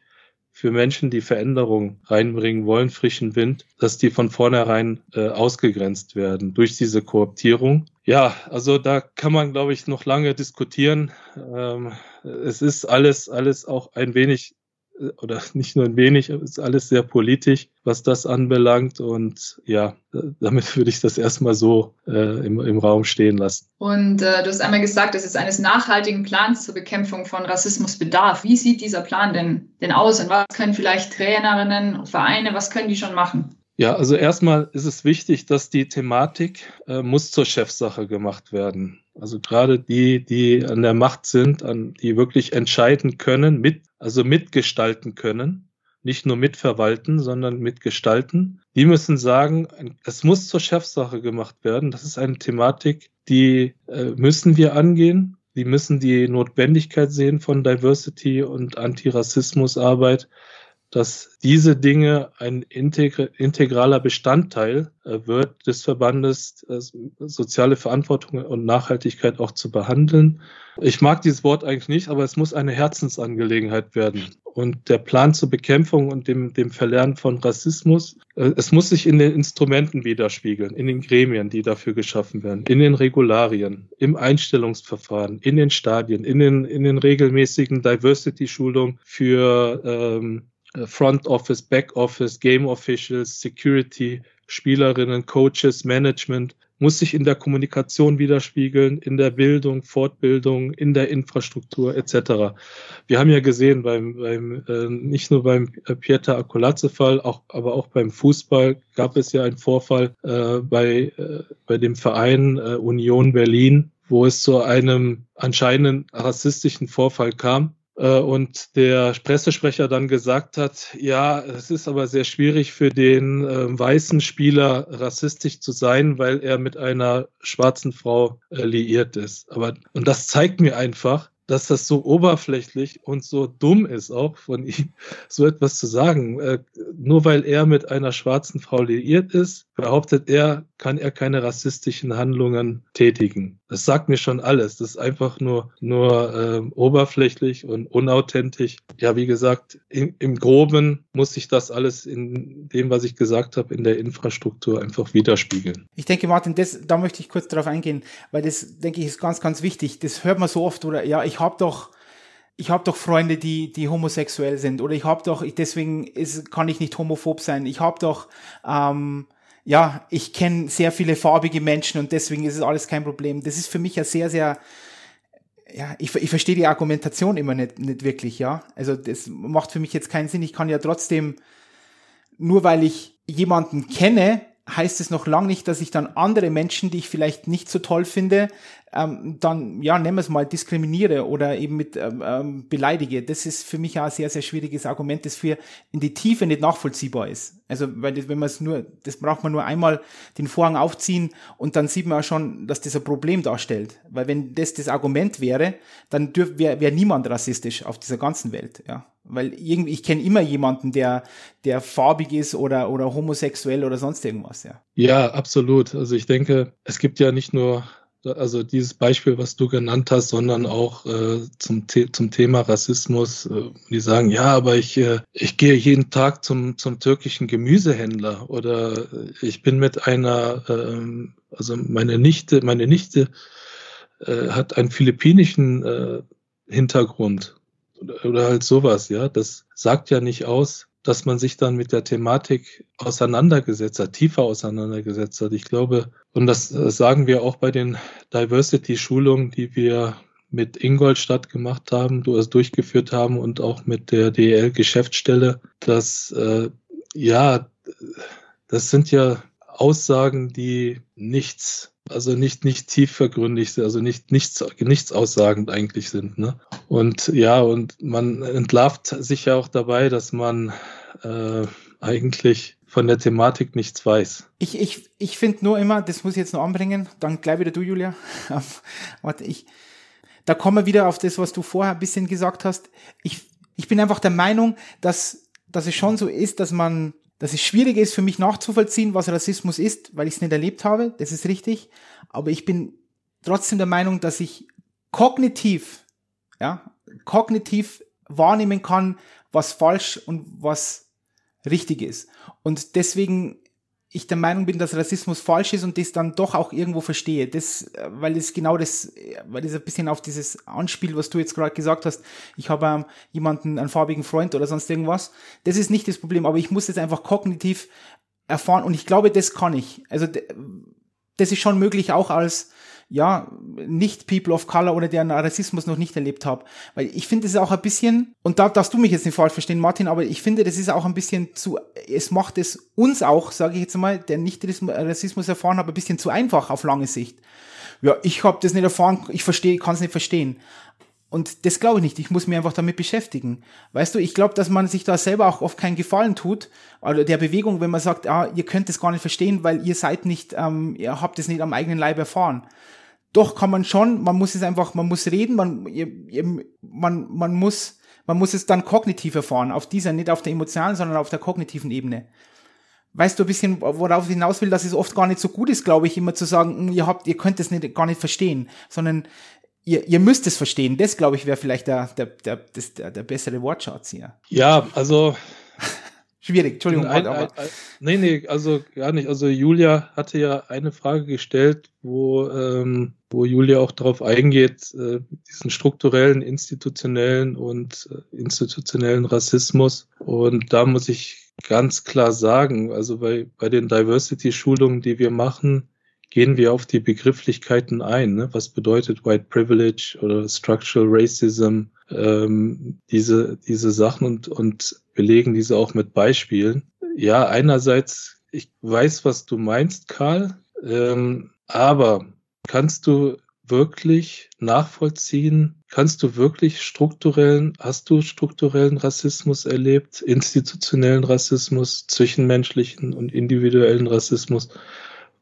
für Menschen, die Veränderung reinbringen wollen, frischen Wind, dass die von vornherein äh, ausgegrenzt werden durch diese Kooptierung. Ja, also da kann man, glaube ich, noch lange diskutieren. Ähm, es ist alles, alles auch ein wenig oder nicht nur ein wenig, ist alles sehr politisch, was das anbelangt. Und ja, damit würde ich das erstmal so äh, im, im Raum stehen lassen. Und äh, du hast einmal gesagt, dass es eines nachhaltigen Plans zur Bekämpfung von Rassismus bedarf. Wie sieht dieser Plan denn, denn aus und was können vielleicht Trainerinnen, Vereine, was können die schon machen? Ja, also erstmal ist es wichtig, dass die Thematik äh, muss zur Chefsache gemacht werden. Also gerade die, die an der Macht sind, an die wirklich entscheiden können, mit, also mitgestalten können, nicht nur mitverwalten, sondern mitgestalten. Die müssen sagen, es muss zur Chefsache gemacht werden. Das ist eine Thematik, die äh, müssen wir angehen. Die müssen die Notwendigkeit sehen von Diversity und Antirassismusarbeit dass diese Dinge ein integraler Bestandteil äh, wird des Verbandes, äh, soziale Verantwortung und Nachhaltigkeit auch zu behandeln. Ich mag dieses Wort eigentlich nicht, aber es muss eine Herzensangelegenheit werden. Und der Plan zur Bekämpfung und dem, dem Verlernen von Rassismus, äh, es muss sich in den Instrumenten widerspiegeln, in den Gremien, die dafür geschaffen werden, in den Regularien, im Einstellungsverfahren, in den Stadien, in den, in den regelmäßigen Diversity-Schulungen für ähm, äh, Front Office, Back Office, Game Officials, Security, Spielerinnen, Coaches, Management, muss sich in der Kommunikation widerspiegeln, in der Bildung, Fortbildung, in der Infrastruktur etc. Wir haben ja gesehen, beim, beim äh, nicht nur beim äh, Pieter Akolatze-Fall, auch, aber auch beim Fußball gab es ja einen Vorfall äh, bei, äh, bei dem Verein äh, Union Berlin, wo es zu einem anscheinenden rassistischen Vorfall kam äh, und der Pressesprecher dann gesagt hat, ja, es ist aber sehr schwierig für den äh, weißen Spieler rassistisch zu sein, weil er mit einer schwarzen Frau äh, liiert ist. Aber und das zeigt mir einfach, dass das so oberflächlich und so dumm ist, auch von ihm so etwas zu sagen. Äh, nur weil er mit einer schwarzen Frau liiert ist, behauptet er, kann er keine rassistischen Handlungen tätigen. Das sagt mir schon alles. Das ist einfach nur, nur äh, oberflächlich und unauthentisch. Ja, wie gesagt, im, im Groben muss sich das alles in dem, was ich gesagt habe, in der Infrastruktur einfach widerspiegeln. Ich denke, Martin, das, da möchte ich kurz darauf eingehen, weil das, denke ich, ist ganz, ganz wichtig. Das hört man so oft oder ja, ich habe doch ich habe doch Freunde, die die homosexuell sind oder ich habe doch ich, deswegen ist, kann ich nicht homophob sein. Ich habe doch ähm, ja, ich kenne sehr viele farbige Menschen und deswegen ist es alles kein Problem. Das ist für mich ja sehr, sehr, ja, ich, ich verstehe die Argumentation immer nicht, nicht wirklich, ja. Also das macht für mich jetzt keinen Sinn. Ich kann ja trotzdem, nur weil ich jemanden kenne, heißt es noch lange nicht, dass ich dann andere Menschen, die ich vielleicht nicht so toll finde, ähm, dann, ja, nennen wir es mal, diskriminiere oder eben mit ähm, ähm, beleidige. Das ist für mich auch ein sehr, sehr schwieriges Argument, das für in die Tiefe nicht nachvollziehbar ist. Also, weil das, wenn man es nur, das braucht man nur einmal den Vorhang aufziehen und dann sieht man auch schon, dass das ein Problem darstellt. Weil wenn das das Argument wäre, dann wäre wär niemand rassistisch auf dieser ganzen Welt, ja. Weil irgendwie, ich kenne immer jemanden, der, der farbig ist oder, oder homosexuell oder sonst irgendwas, ja. Ja, absolut. Also ich denke, es gibt ja nicht nur also dieses Beispiel, was du genannt hast, sondern auch äh, zum, The zum Thema Rassismus. Äh, die sagen, ja, aber ich, äh, ich gehe jeden Tag zum, zum türkischen Gemüsehändler oder ich bin mit einer, äh, also meine Nichte, meine Nichte äh, hat einen philippinischen äh, Hintergrund oder, oder halt sowas, ja. Das sagt ja nicht aus, dass man sich dann mit der Thematik auseinandergesetzt hat, tiefer auseinandergesetzt hat. Ich glaube, und das sagen wir auch bei den Diversity-Schulungen, die wir mit Ingolstadt gemacht haben, durchgeführt haben und auch mit der DL-Geschäftsstelle, dass äh, ja, das sind ja Aussagen, die nichts, also nicht, nicht tiefergründig sind, also nicht, nichts, nichts aussagend eigentlich sind. Ne? Und ja, und man entlarvt sich ja auch dabei, dass man äh, eigentlich von der Thematik nichts weiß. Ich, ich, ich finde nur immer, das muss ich jetzt noch anbringen, dann gleich wieder du, Julia. Warte, ich, da kommen wir wieder auf das, was du vorher ein bisschen gesagt hast. Ich, ich bin einfach der Meinung, dass, dass es schon so ist, dass man, dass es schwierig ist für mich nachzuvollziehen, was Rassismus ist, weil ich es nicht erlebt habe. Das ist richtig. Aber ich bin trotzdem der Meinung, dass ich kognitiv, ja, kognitiv wahrnehmen kann, was falsch und was richtig ist. Und deswegen ich der Meinung bin, dass Rassismus falsch ist und das dann doch auch irgendwo verstehe. Das, weil es genau das, weil das ein bisschen auf dieses anspielt, was du jetzt gerade gesagt hast. Ich habe ähm, jemanden, einen farbigen Freund oder sonst irgendwas. Das ist nicht das Problem, aber ich muss jetzt einfach kognitiv erfahren und ich glaube, das kann ich. Also das ist schon möglich auch als ja, nicht People of Color oder deren Rassismus noch nicht erlebt habe. Weil ich finde, es ist auch ein bisschen, und da darfst du mich jetzt nicht falsch verstehen, Martin, aber ich finde, das ist auch ein bisschen zu, es macht es uns auch, sage ich jetzt mal, der nicht Rassismus erfahren hat, ein bisschen zu einfach auf lange Sicht. Ja, ich habe das nicht erfahren, ich verstehe, kann es nicht verstehen. Und das glaube ich nicht. Ich muss mich einfach damit beschäftigen. Weißt du, ich glaube, dass man sich da selber auch oft keinen Gefallen tut, oder der Bewegung, wenn man sagt, ah, ihr könnt es gar nicht verstehen, weil ihr seid nicht, ähm, ihr habt es nicht am eigenen Leib erfahren doch kann man schon, man muss es einfach, man muss reden, man, man, man muss, man muss es dann kognitiv erfahren, auf dieser, nicht auf der emotionalen, sondern auf der kognitiven Ebene. Weißt du ein bisschen, worauf ich hinaus will, dass es oft gar nicht so gut ist, glaube ich, immer zu sagen, hm, ihr habt, ihr könnt es nicht, gar nicht verstehen, sondern ihr, ihr müsst es verstehen. Das, glaube ich, wäre vielleicht der, der, der, das, der, der bessere Wortschatz hier. Ja, also Schwierig, Entschuldigung. Ein, ein, ein, nee, nee, also gar nicht. Also Julia hatte ja eine Frage gestellt, wo, ähm, wo Julia auch darauf eingeht, äh, diesen strukturellen, institutionellen und äh, institutionellen Rassismus. Und da muss ich ganz klar sagen, also bei, bei den Diversity-Schulungen, die wir machen, gehen wir auf die Begrifflichkeiten ein. Ne? Was bedeutet White Privilege oder Structural Racism? Ähm, diese, diese Sachen und, und belegen diese auch mit Beispielen. Ja, einerseits, ich weiß, was du meinst, Karl, ähm, aber kannst du wirklich nachvollziehen? Kannst du wirklich strukturellen, hast du strukturellen Rassismus erlebt, institutionellen Rassismus, zwischenmenschlichen und individuellen Rassismus?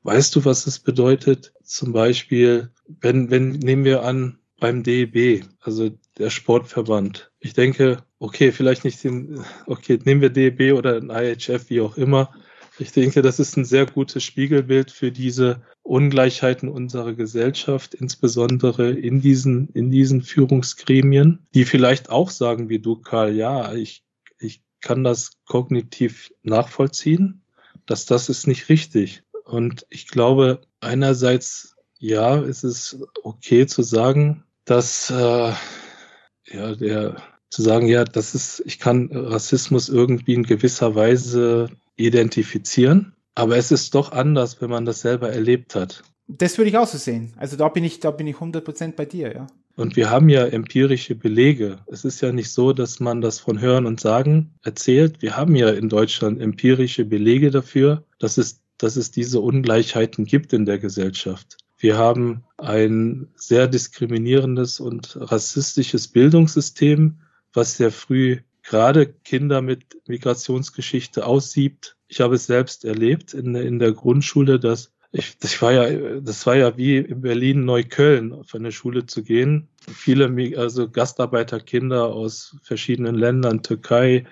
Weißt du, was es bedeutet? Zum Beispiel, wenn, wenn, nehmen wir an, beim DEB, also der Sportverband. Ich denke, okay, vielleicht nicht den, okay, nehmen wir DEB oder ein IHF, wie auch immer. Ich denke, das ist ein sehr gutes Spiegelbild für diese Ungleichheiten unserer Gesellschaft, insbesondere in diesen, in diesen Führungsgremien, die vielleicht auch sagen wie du, Karl, ja, ich, ich kann das kognitiv nachvollziehen, dass das ist nicht richtig. Und ich glaube, einerseits, ja, ist es okay zu sagen, dass äh, ja der zu sagen, ja, das ist, ich kann Rassismus irgendwie in gewisser Weise identifizieren, aber es ist doch anders, wenn man das selber erlebt hat. Das würde ich auch so sehen. Also da bin ich, da bin ich 100% bei dir, ja. Und wir haben ja empirische Belege. Es ist ja nicht so, dass man das von Hören und Sagen erzählt. Wir haben ja in Deutschland empirische Belege dafür, dass es, dass es diese Ungleichheiten gibt in der Gesellschaft. Wir haben ein sehr diskriminierendes und rassistisches Bildungssystem, was sehr früh gerade Kinder mit Migrationsgeschichte aussiebt. Ich habe es selbst erlebt in, in der Grundschule, dass ich, das war ja, das war ja wie in Berlin Neukölln auf eine Schule zu gehen. Viele, also Gastarbeiterkinder aus verschiedenen Ländern, Türkei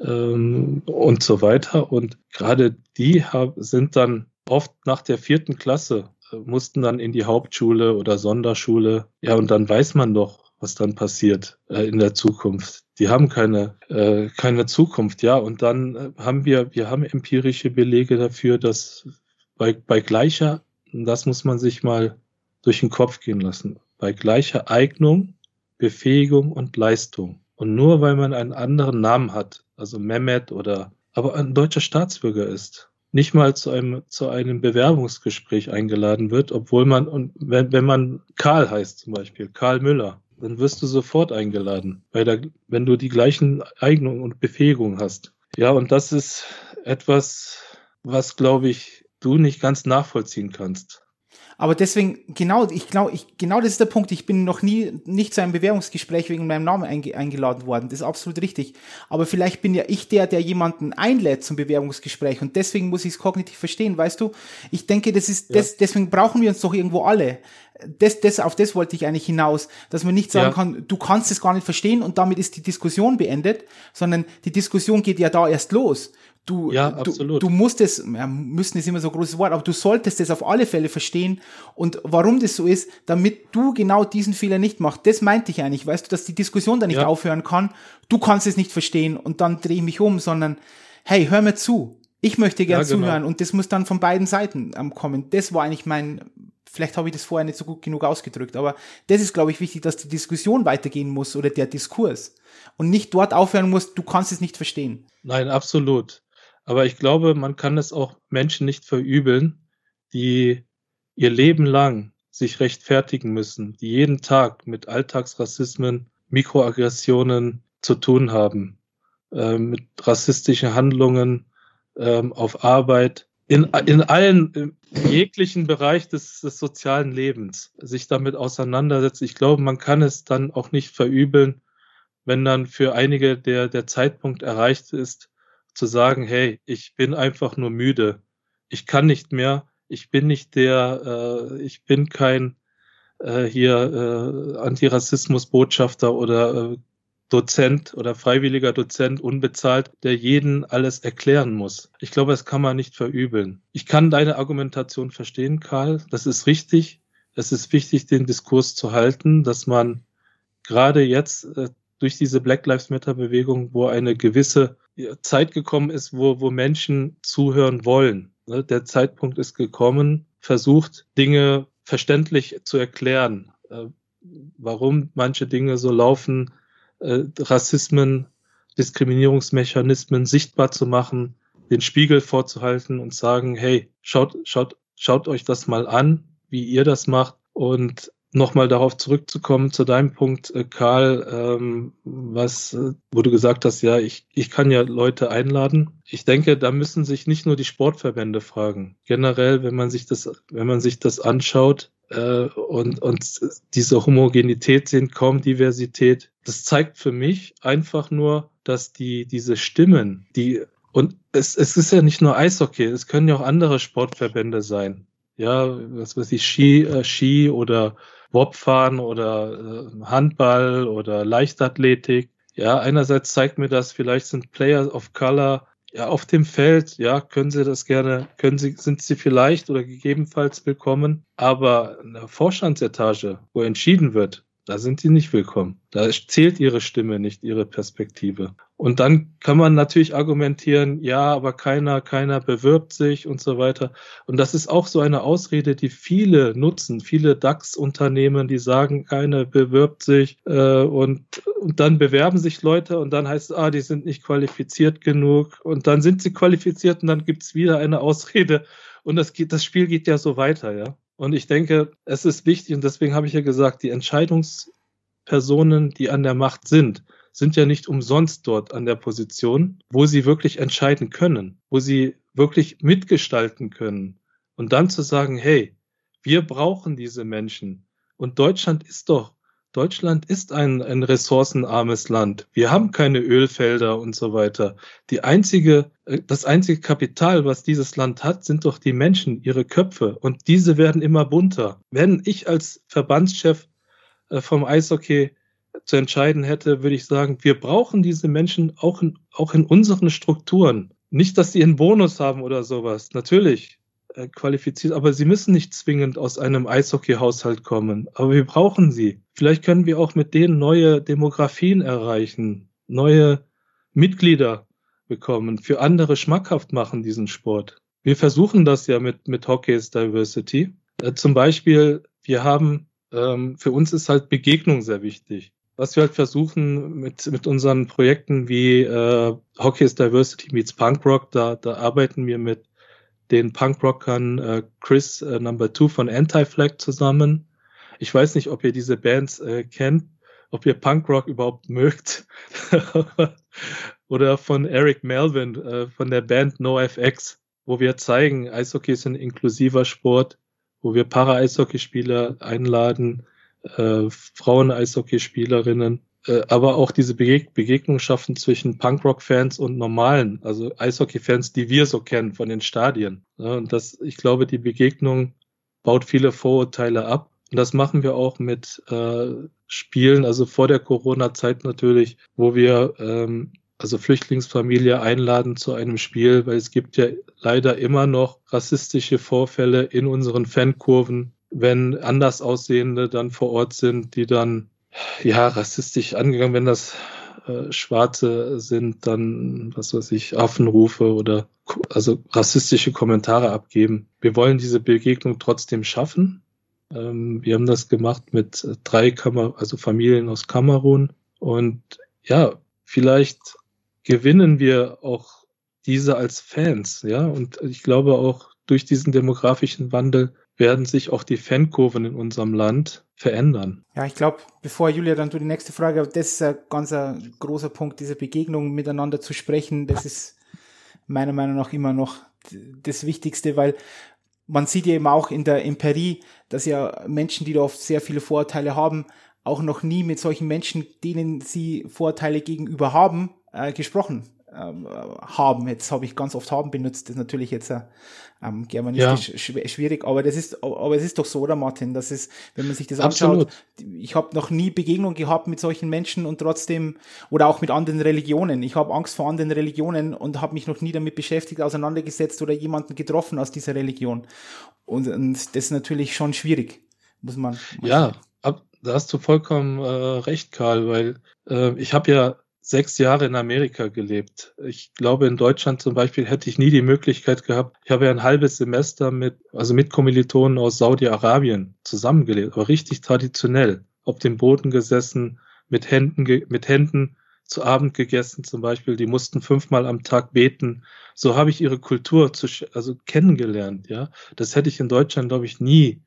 ähm, und so weiter. Und gerade die hab, sind dann oft nach der vierten Klasse mussten dann in die Hauptschule oder Sonderschule. Ja, und dann weiß man doch, was dann passiert äh, in der Zukunft. Die haben keine, äh, keine Zukunft, ja. Und dann äh, haben wir, wir haben empirische Belege dafür, dass bei, bei gleicher, das muss man sich mal durch den Kopf gehen lassen, bei gleicher Eignung, Befähigung und Leistung. Und nur weil man einen anderen Namen hat, also Mehmet oder aber ein deutscher Staatsbürger ist, nicht mal zu einem, zu einem Bewerbungsgespräch eingeladen wird, obwohl man, und wenn, wenn man Karl heißt zum Beispiel, Karl Müller, dann wirst du sofort eingeladen, weil da, wenn du die gleichen Eignungen und Befähigungen hast. Ja, und das ist etwas, was, glaube ich, du nicht ganz nachvollziehen kannst. Aber deswegen, genau, ich glaube, ich, genau das ist der Punkt. Ich bin noch nie nicht zu einem Bewerbungsgespräch wegen meinem Namen einge eingeladen worden. Das ist absolut richtig. Aber vielleicht bin ja ich der, der jemanden einlädt zum Bewerbungsgespräch und deswegen muss ich es kognitiv verstehen, weißt du? Ich denke, das ist, ja. das, deswegen brauchen wir uns doch irgendwo alle. Das, das, auf das wollte ich eigentlich hinaus, dass man nicht sagen ja. kann, du kannst es gar nicht verstehen und damit ist die Diskussion beendet, sondern die Diskussion geht ja da erst los. Du, ja, du, du musst es, ja, müssen ist immer so ein großes Wort, aber du solltest es auf alle Fälle verstehen und warum das so ist, damit du genau diesen Fehler nicht machst. Das meinte ich eigentlich, weißt du, dass die Diskussion da nicht ja. aufhören kann. Du kannst es nicht verstehen und dann drehe ich mich um, sondern hey, hör mir zu. Ich möchte gern ja, genau. zuhören und das muss dann von beiden Seiten ähm, kommen. Das war eigentlich mein, vielleicht habe ich das vorher nicht so gut genug ausgedrückt, aber das ist, glaube ich, wichtig, dass die Diskussion weitergehen muss oder der Diskurs und nicht dort aufhören muss, du kannst es nicht verstehen. Nein, absolut. Aber ich glaube, man kann es auch Menschen nicht verübeln, die ihr Leben lang sich rechtfertigen müssen, die jeden Tag mit Alltagsrassismen, Mikroaggressionen zu tun haben, äh, mit rassistischen Handlungen äh, auf Arbeit, in, in allen, in jeglichen Bereich des, des sozialen Lebens sich damit auseinandersetzt. Ich glaube, man kann es dann auch nicht verübeln, wenn dann für einige der, der Zeitpunkt erreicht ist, zu sagen, hey, ich bin einfach nur müde. Ich kann nicht mehr. Ich bin nicht der, äh, ich bin kein äh, hier äh, Antirassismus-Botschafter oder äh, Dozent oder freiwilliger Dozent unbezahlt, der jeden alles erklären muss. Ich glaube, das kann man nicht verübeln. Ich kann deine Argumentation verstehen, Karl. Das ist richtig. Es ist wichtig, den Diskurs zu halten, dass man gerade jetzt äh, durch diese Black Lives Matter Bewegung, wo eine gewisse Zeit gekommen ist, wo, wo Menschen zuhören wollen. Ne, der Zeitpunkt ist gekommen, versucht Dinge verständlich zu erklären, äh, warum manche Dinge so laufen, äh, Rassismen, Diskriminierungsmechanismen sichtbar zu machen, den Spiegel vorzuhalten und sagen, hey, schaut, schaut, schaut euch das mal an, wie ihr das macht und nochmal darauf zurückzukommen zu deinem Punkt, äh, Karl, ähm, was, äh, wo du gesagt hast, ja, ich, ich kann ja Leute einladen. Ich denke, da müssen sich nicht nur die Sportverbände fragen. Generell, wenn man sich das, wenn man sich das anschaut äh, und, und diese Homogenität sehen, kaum Diversität, das zeigt für mich einfach nur, dass die, diese Stimmen, die und es, es ist ja nicht nur Eishockey, es können ja auch andere Sportverbände sein. Ja, was weiß ich, Ski, äh, Ski oder Bobfahren oder äh, Handball oder Leichtathletik. Ja, einerseits zeigt mir das, vielleicht sind Players of Color ja auf dem Feld, ja, können sie das gerne, können sie, sind sie vielleicht oder gegebenenfalls willkommen, aber in der Vorstandsetage, wo entschieden wird, da sind sie nicht willkommen. Da zählt ihre Stimme, nicht ihre Perspektive. Und dann kann man natürlich argumentieren, ja, aber keiner, keiner bewirbt sich und so weiter. Und das ist auch so eine Ausrede, die viele nutzen, viele DAX-Unternehmen, die sagen, keiner bewirbt sich äh, und, und dann bewerben sich Leute und dann heißt es, ah, die sind nicht qualifiziert genug und dann sind sie qualifiziert und dann gibt's wieder eine Ausrede und das geht, das Spiel geht ja so weiter, ja. Und ich denke, es ist wichtig, und deswegen habe ich ja gesagt, die Entscheidungspersonen, die an der Macht sind, sind ja nicht umsonst dort an der Position, wo sie wirklich entscheiden können, wo sie wirklich mitgestalten können. Und dann zu sagen, hey, wir brauchen diese Menschen. Und Deutschland ist doch Deutschland ist ein, ein ressourcenarmes Land. Wir haben keine Ölfelder und so weiter. Die einzige, äh, das einzige Kapital, was dieses Land hat, sind doch die Menschen, ihre Köpfe. Und diese werden immer bunter. Wenn ich als Verbandschef äh, vom Eishockey zu entscheiden hätte, würde ich sagen, wir brauchen diese Menschen auch in, auch in unseren Strukturen. Nicht, dass sie einen Bonus haben oder sowas. Natürlich, äh, qualifiziert, aber sie müssen nicht zwingend aus einem Eishockey-Haushalt kommen. Aber wir brauchen sie. Vielleicht können wir auch mit denen neue Demografien erreichen, neue Mitglieder bekommen, für andere schmackhaft machen diesen Sport. Wir versuchen das ja mit, mit Hockey's Diversity. Äh, zum Beispiel, wir haben, ähm, für uns ist halt Begegnung sehr wichtig. Was wir halt versuchen mit, mit unseren Projekten wie äh, Hockey's Diversity meets Punk Rock, da, da arbeiten wir mit den Punkrockern äh, Chris äh, Number Two von Anti-Flag zusammen. Ich weiß nicht, ob ihr diese Bands äh, kennt, ob ihr Punkrock überhaupt mögt. Oder von Eric Melvin äh, von der Band NoFX. wo wir zeigen, Eishockey ist ein inklusiver Sport, wo wir Para-Eishockeyspieler einladen, äh, Frauen-Eishockeyspielerinnen, aber auch diese Beg Begegnung schaffen zwischen Punkrock-Fans und normalen, also Eishockey-Fans, die wir so kennen von den Stadien. Und das, ich glaube, die Begegnung baut viele Vorurteile ab. Und das machen wir auch mit äh, Spielen, also vor der Corona-Zeit natürlich, wo wir ähm, also Flüchtlingsfamilie einladen zu einem Spiel, weil es gibt ja leider immer noch rassistische Vorfälle in unseren Fankurven, wenn anders aussehende dann vor Ort sind, die dann ja rassistisch angegangen, wenn das äh, Schwarze sind, dann was weiß ich, Affenrufe oder also rassistische Kommentare abgeben. Wir wollen diese Begegnung trotzdem schaffen. Ähm, wir haben das gemacht mit drei Kamer also Familien aus Kamerun und ja, vielleicht gewinnen wir auch diese als Fans, ja. Und ich glaube auch durch diesen demografischen Wandel werden sich auch die Fankurven in unserem Land verändern. Ja, ich glaube, bevor Julia dann du die nächste Frage, das ist ein ganz ein großer Punkt, diese Begegnung miteinander zu sprechen, das ist meiner Meinung nach immer noch das Wichtigste, weil man sieht ja eben auch in der Empirie, dass ja Menschen, die da oft sehr viele Vorurteile haben, auch noch nie mit solchen Menschen, denen sie Vorteile gegenüber haben, äh, gesprochen ähm, haben. Jetzt habe ich ganz oft haben benutzt, das ist natürlich jetzt äh, ähm, germanistisch ja. schw schwierig, aber das ist, aber es ist doch so, oder Martin? Das ist, wenn man sich das Absolut. anschaut, ich habe noch nie Begegnung gehabt mit solchen Menschen und trotzdem, oder auch mit anderen Religionen. Ich habe Angst vor anderen Religionen und habe mich noch nie damit beschäftigt, auseinandergesetzt oder jemanden getroffen aus dieser Religion. Und, und das ist natürlich schon schwierig, muss man. Ja, ab, da hast du vollkommen äh, recht, Karl, weil äh, ich habe ja sechs Jahre in Amerika gelebt. Ich glaube, in Deutschland zum Beispiel hätte ich nie die Möglichkeit gehabt. Ich habe ja ein halbes Semester mit, also mit Kommilitonen aus Saudi-Arabien zusammengelebt, aber richtig traditionell. Auf dem Boden gesessen, mit Händen, mit Händen zu Abend gegessen zum Beispiel. Die mussten fünfmal am Tag beten. So habe ich ihre Kultur zu, also kennengelernt. Ja, das hätte ich in Deutschland, glaube ich, nie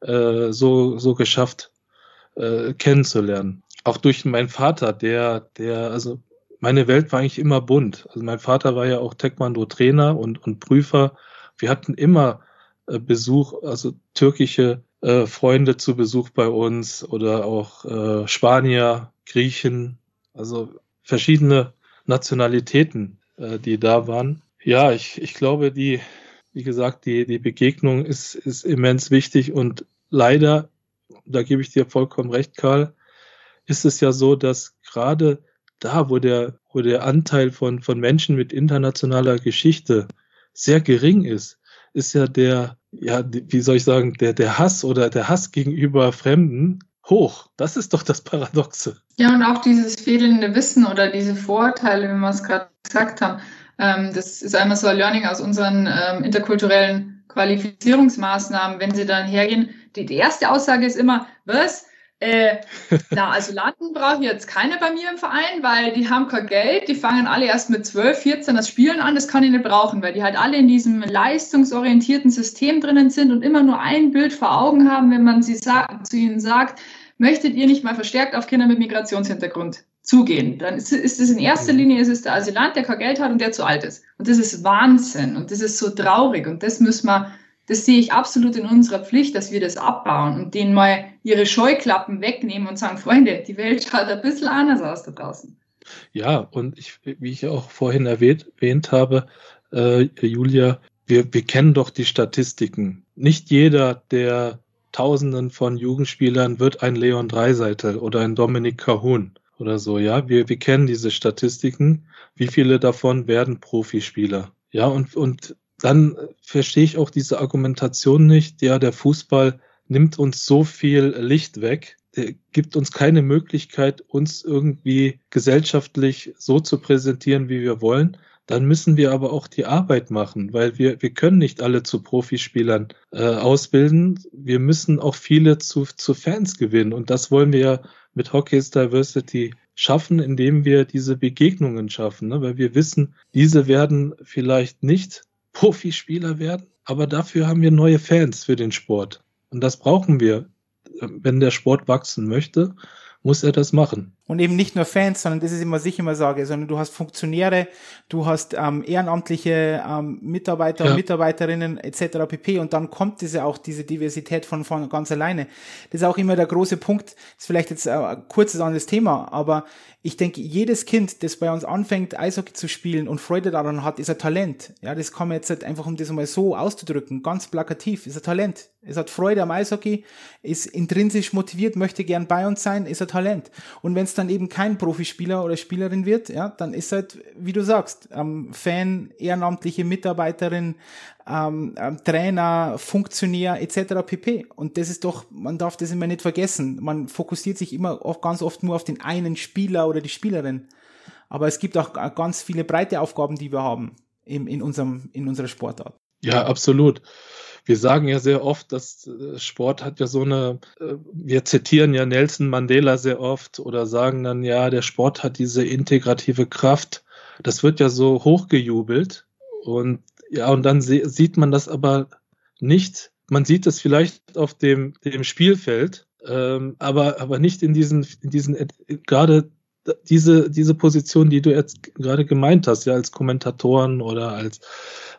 äh, so so geschafft äh, kennenzulernen auch durch meinen Vater, der, der, also meine Welt war eigentlich immer bunt. Also mein Vater war ja auch Taekwondo-Trainer und, und Prüfer. Wir hatten immer äh, Besuch, also türkische äh, Freunde zu Besuch bei uns oder auch äh, Spanier, Griechen, also verschiedene Nationalitäten, äh, die da waren. Ja, ich, ich glaube, die, wie gesagt, die, die Begegnung ist, ist immens wichtig und leider, da gebe ich dir vollkommen recht, Karl, ist es ja so, dass gerade da, wo der, wo der Anteil von, von Menschen mit internationaler Geschichte sehr gering ist, ist ja der, ja, wie soll ich sagen, der, der Hass oder der Hass gegenüber Fremden hoch. Das ist doch das Paradoxe. Ja, und auch dieses fehlende Wissen oder diese Vorurteile, wie wir es gerade gesagt haben, ähm, das ist einmal so ein Learning aus unseren ähm, interkulturellen Qualifizierungsmaßnahmen, wenn sie dann hergehen. Die, die erste Aussage ist immer, was? Äh, na, also Landen brauche ich jetzt keine bei mir im Verein, weil die haben kein Geld, die fangen alle erst mit 12, 14 das Spielen an, das kann ich nicht brauchen, weil die halt alle in diesem leistungsorientierten System drinnen sind und immer nur ein Bild vor Augen haben, wenn man sie zu ihnen sagt, möchtet ihr nicht mal verstärkt auf Kinder mit Migrationshintergrund zugehen? Dann ist, ist es in erster Linie ist es der Asylant, der kein Geld hat und der zu alt ist. Und das ist Wahnsinn und das ist so traurig und das müssen wir das sehe ich absolut in unserer Pflicht, dass wir das abbauen und denen mal ihre Scheuklappen wegnehmen und sagen, Freunde, die Welt schaut ein bisschen anders aus da draußen. Ja, und ich, wie ich auch vorhin erwähnt, erwähnt habe, äh, Julia, wir, wir kennen doch die Statistiken. Nicht jeder der Tausenden von Jugendspielern wird ein Leon Dreiseitel oder ein Dominik Cahun oder so, ja. Wir, wir kennen diese Statistiken. Wie viele davon werden Profispieler? Ja, und, und dann verstehe ich auch diese Argumentation nicht. Ja, der Fußball nimmt uns so viel Licht weg, der gibt uns keine Möglichkeit, uns irgendwie gesellschaftlich so zu präsentieren, wie wir wollen. Dann müssen wir aber auch die Arbeit machen, weil wir, wir können nicht alle zu Profispielern äh, ausbilden. Wir müssen auch viele zu, zu Fans gewinnen. Und das wollen wir ja mit Hockey's Diversity schaffen, indem wir diese Begegnungen schaffen, ne? weil wir wissen, diese werden vielleicht nicht Profispieler werden, aber dafür haben wir neue Fans für den Sport. Und das brauchen wir. Wenn der Sport wachsen möchte, muss er das machen. Und eben nicht nur Fans, sondern das ist immer, was ich immer sage, sondern du hast Funktionäre, du hast ähm, ehrenamtliche ähm, Mitarbeiter ja. und Mitarbeiterinnen etc. pp. Und dann kommt diese auch diese Diversität von, von ganz alleine. Das ist auch immer der große Punkt. Das ist vielleicht jetzt ein kurzes anderes Thema, aber ich denke, jedes Kind, das bei uns anfängt, Eishockey zu spielen und Freude daran hat, ist ein Talent. Ja, das kann man jetzt halt einfach, um das mal so auszudrücken, ganz plakativ, ist ein Talent. Es hat Freude am Eishockey, ist intrinsisch motiviert, möchte gern bei uns sein, ist ein Talent. Und wenn es dann eben kein Profispieler oder Spielerin wird, ja, dann ist halt, wie du sagst, ähm, Fan, ehrenamtliche Mitarbeiterin, ähm, ähm, Trainer, Funktionär etc. pp. Und das ist doch, man darf das immer nicht vergessen. Man fokussiert sich immer auch ganz oft nur auf den einen Spieler oder die Spielerin. Aber es gibt auch ganz viele breite Aufgaben, die wir haben in, in, unserem, in unserer Sportart. Ja, absolut. Wir sagen ja sehr oft, dass äh, Sport hat ja so eine, äh, wir zitieren ja Nelson Mandela sehr oft oder sagen dann, ja, der Sport hat diese integrative Kraft. Das wird ja so hochgejubelt. Und ja, und dann sieht man das aber nicht. Man sieht es vielleicht auf dem, dem Spielfeld, ähm, aber, aber nicht in diesen, in diesen, gerade diese, diese Position, die du jetzt gerade gemeint hast, ja, als Kommentatoren oder als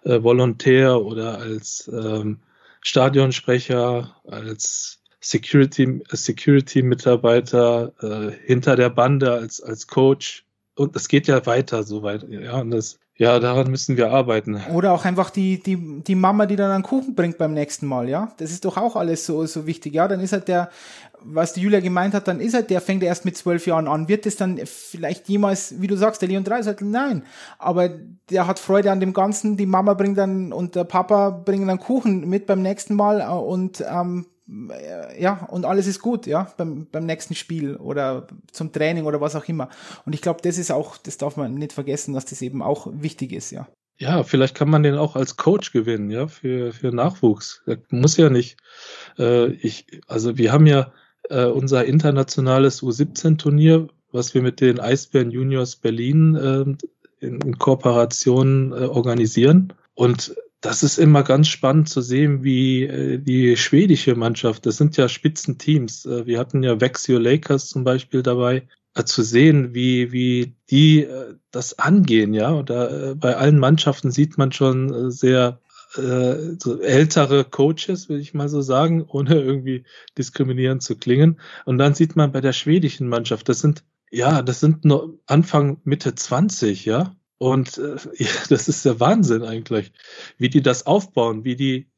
äh, Volontär oder als ähm, Stadionsprecher, als Security, Security Mitarbeiter äh, hinter der Bande als, als Coach. Und es geht ja weiter so weit. Ja, und das, ja, daran müssen wir arbeiten. Oder auch einfach die, die, die Mama, die dann einen Kuchen bringt beim nächsten Mal, ja. Das ist doch auch alles so, so wichtig. Ja, dann ist halt der, was die Julia gemeint hat, dann ist halt der, fängt erst mit zwölf Jahren an. Wird es dann vielleicht jemals, wie du sagst, der Leon 3 sagt, nein. Aber der hat Freude an dem Ganzen. Die Mama bringt dann und der Papa bringen dann Kuchen mit beim nächsten Mal und ähm, ja, und alles ist gut, ja, beim, beim nächsten Spiel oder zum Training oder was auch immer. Und ich glaube, das ist auch, das darf man nicht vergessen, dass das eben auch wichtig ist, ja. Ja, vielleicht kann man den auch als Coach gewinnen, ja, für, für Nachwuchs. Das muss ja nicht. Äh, ich, also wir haben ja äh, unser internationales U17-Turnier, was wir mit den Eisbären Juniors Berlin äh, in, in Kooperation äh, organisieren. Und das ist immer ganz spannend zu sehen, wie äh, die schwedische Mannschaft, das sind ja Spitzenteams. Äh, wir hatten ja Vexio Lakers zum Beispiel dabei, äh, zu sehen, wie, wie die äh, das angehen, ja. Da, äh, bei allen Mannschaften sieht man schon äh, sehr äh, so ältere Coaches, will ich mal so sagen, ohne irgendwie diskriminierend zu klingen. Und dann sieht man bei der schwedischen Mannschaft, das sind, ja, das sind nur Anfang, Mitte 20, ja. Und äh, ja, das ist der Wahnsinn eigentlich, wie die das aufbauen, wie die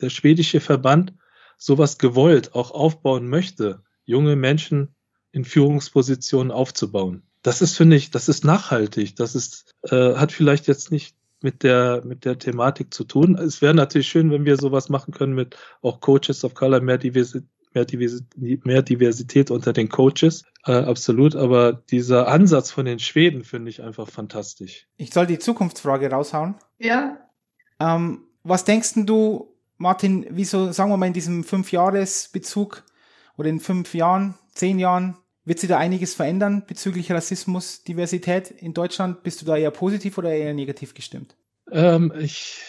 der schwedische Verband sowas gewollt auch aufbauen möchte, junge Menschen in Führungspositionen aufzubauen. Das ist, finde ich, das ist nachhaltig. Das ist, äh, hat vielleicht jetzt nicht mit der, mit der Thematik zu tun. Es wäre natürlich schön, wenn wir sowas machen können mit auch Coaches of Color, mehr Diversität, mehr Diversität, mehr Diversität unter den Coaches. Äh, absolut, aber dieser Ansatz von den Schweden finde ich einfach fantastisch. Ich soll die Zukunftsfrage raushauen. Ja. Ähm, was denkst du, Martin, wieso, sagen wir mal, in diesem Fünf-Jahres-Bezug oder in fünf Jahren, zehn Jahren, wird sich da einiges verändern bezüglich Rassismus, Diversität in Deutschland? Bist du da eher positiv oder eher negativ gestimmt? Ähm, ich,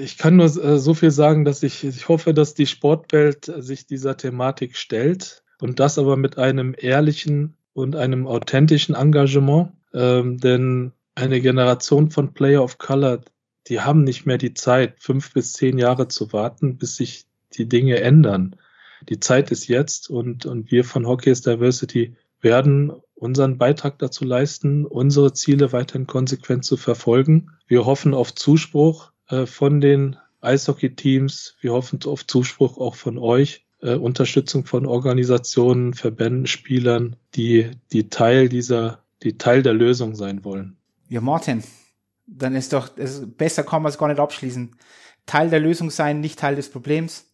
ich kann nur äh, so viel sagen, dass ich, ich hoffe, dass die Sportwelt sich dieser Thematik stellt und das aber mit einem ehrlichen und einem authentischen Engagement. Ähm, denn eine Generation von Player of Color, die haben nicht mehr die Zeit, fünf bis zehn Jahre zu warten, bis sich die Dinge ändern. Die Zeit ist jetzt und, und wir von Hockey's Diversity werden unseren Beitrag dazu leisten, unsere Ziele weiterhin konsequent zu verfolgen. Wir hoffen auf Zuspruch äh, von den Eishockey-Teams. Wir hoffen auf Zuspruch auch von euch. Äh, Unterstützung von Organisationen, Verbänden, Spielern, die, die Teil dieser, die Teil der Lösung sein wollen. Ja, Martin, dann ist doch, ist, besser kann man es gar nicht abschließen. Teil der Lösung sein, nicht Teil des Problems.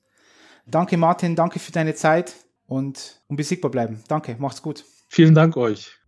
Danke, Martin, danke für deine Zeit und unbesiegbar bleiben. Danke, macht's gut. Vielen Dank euch.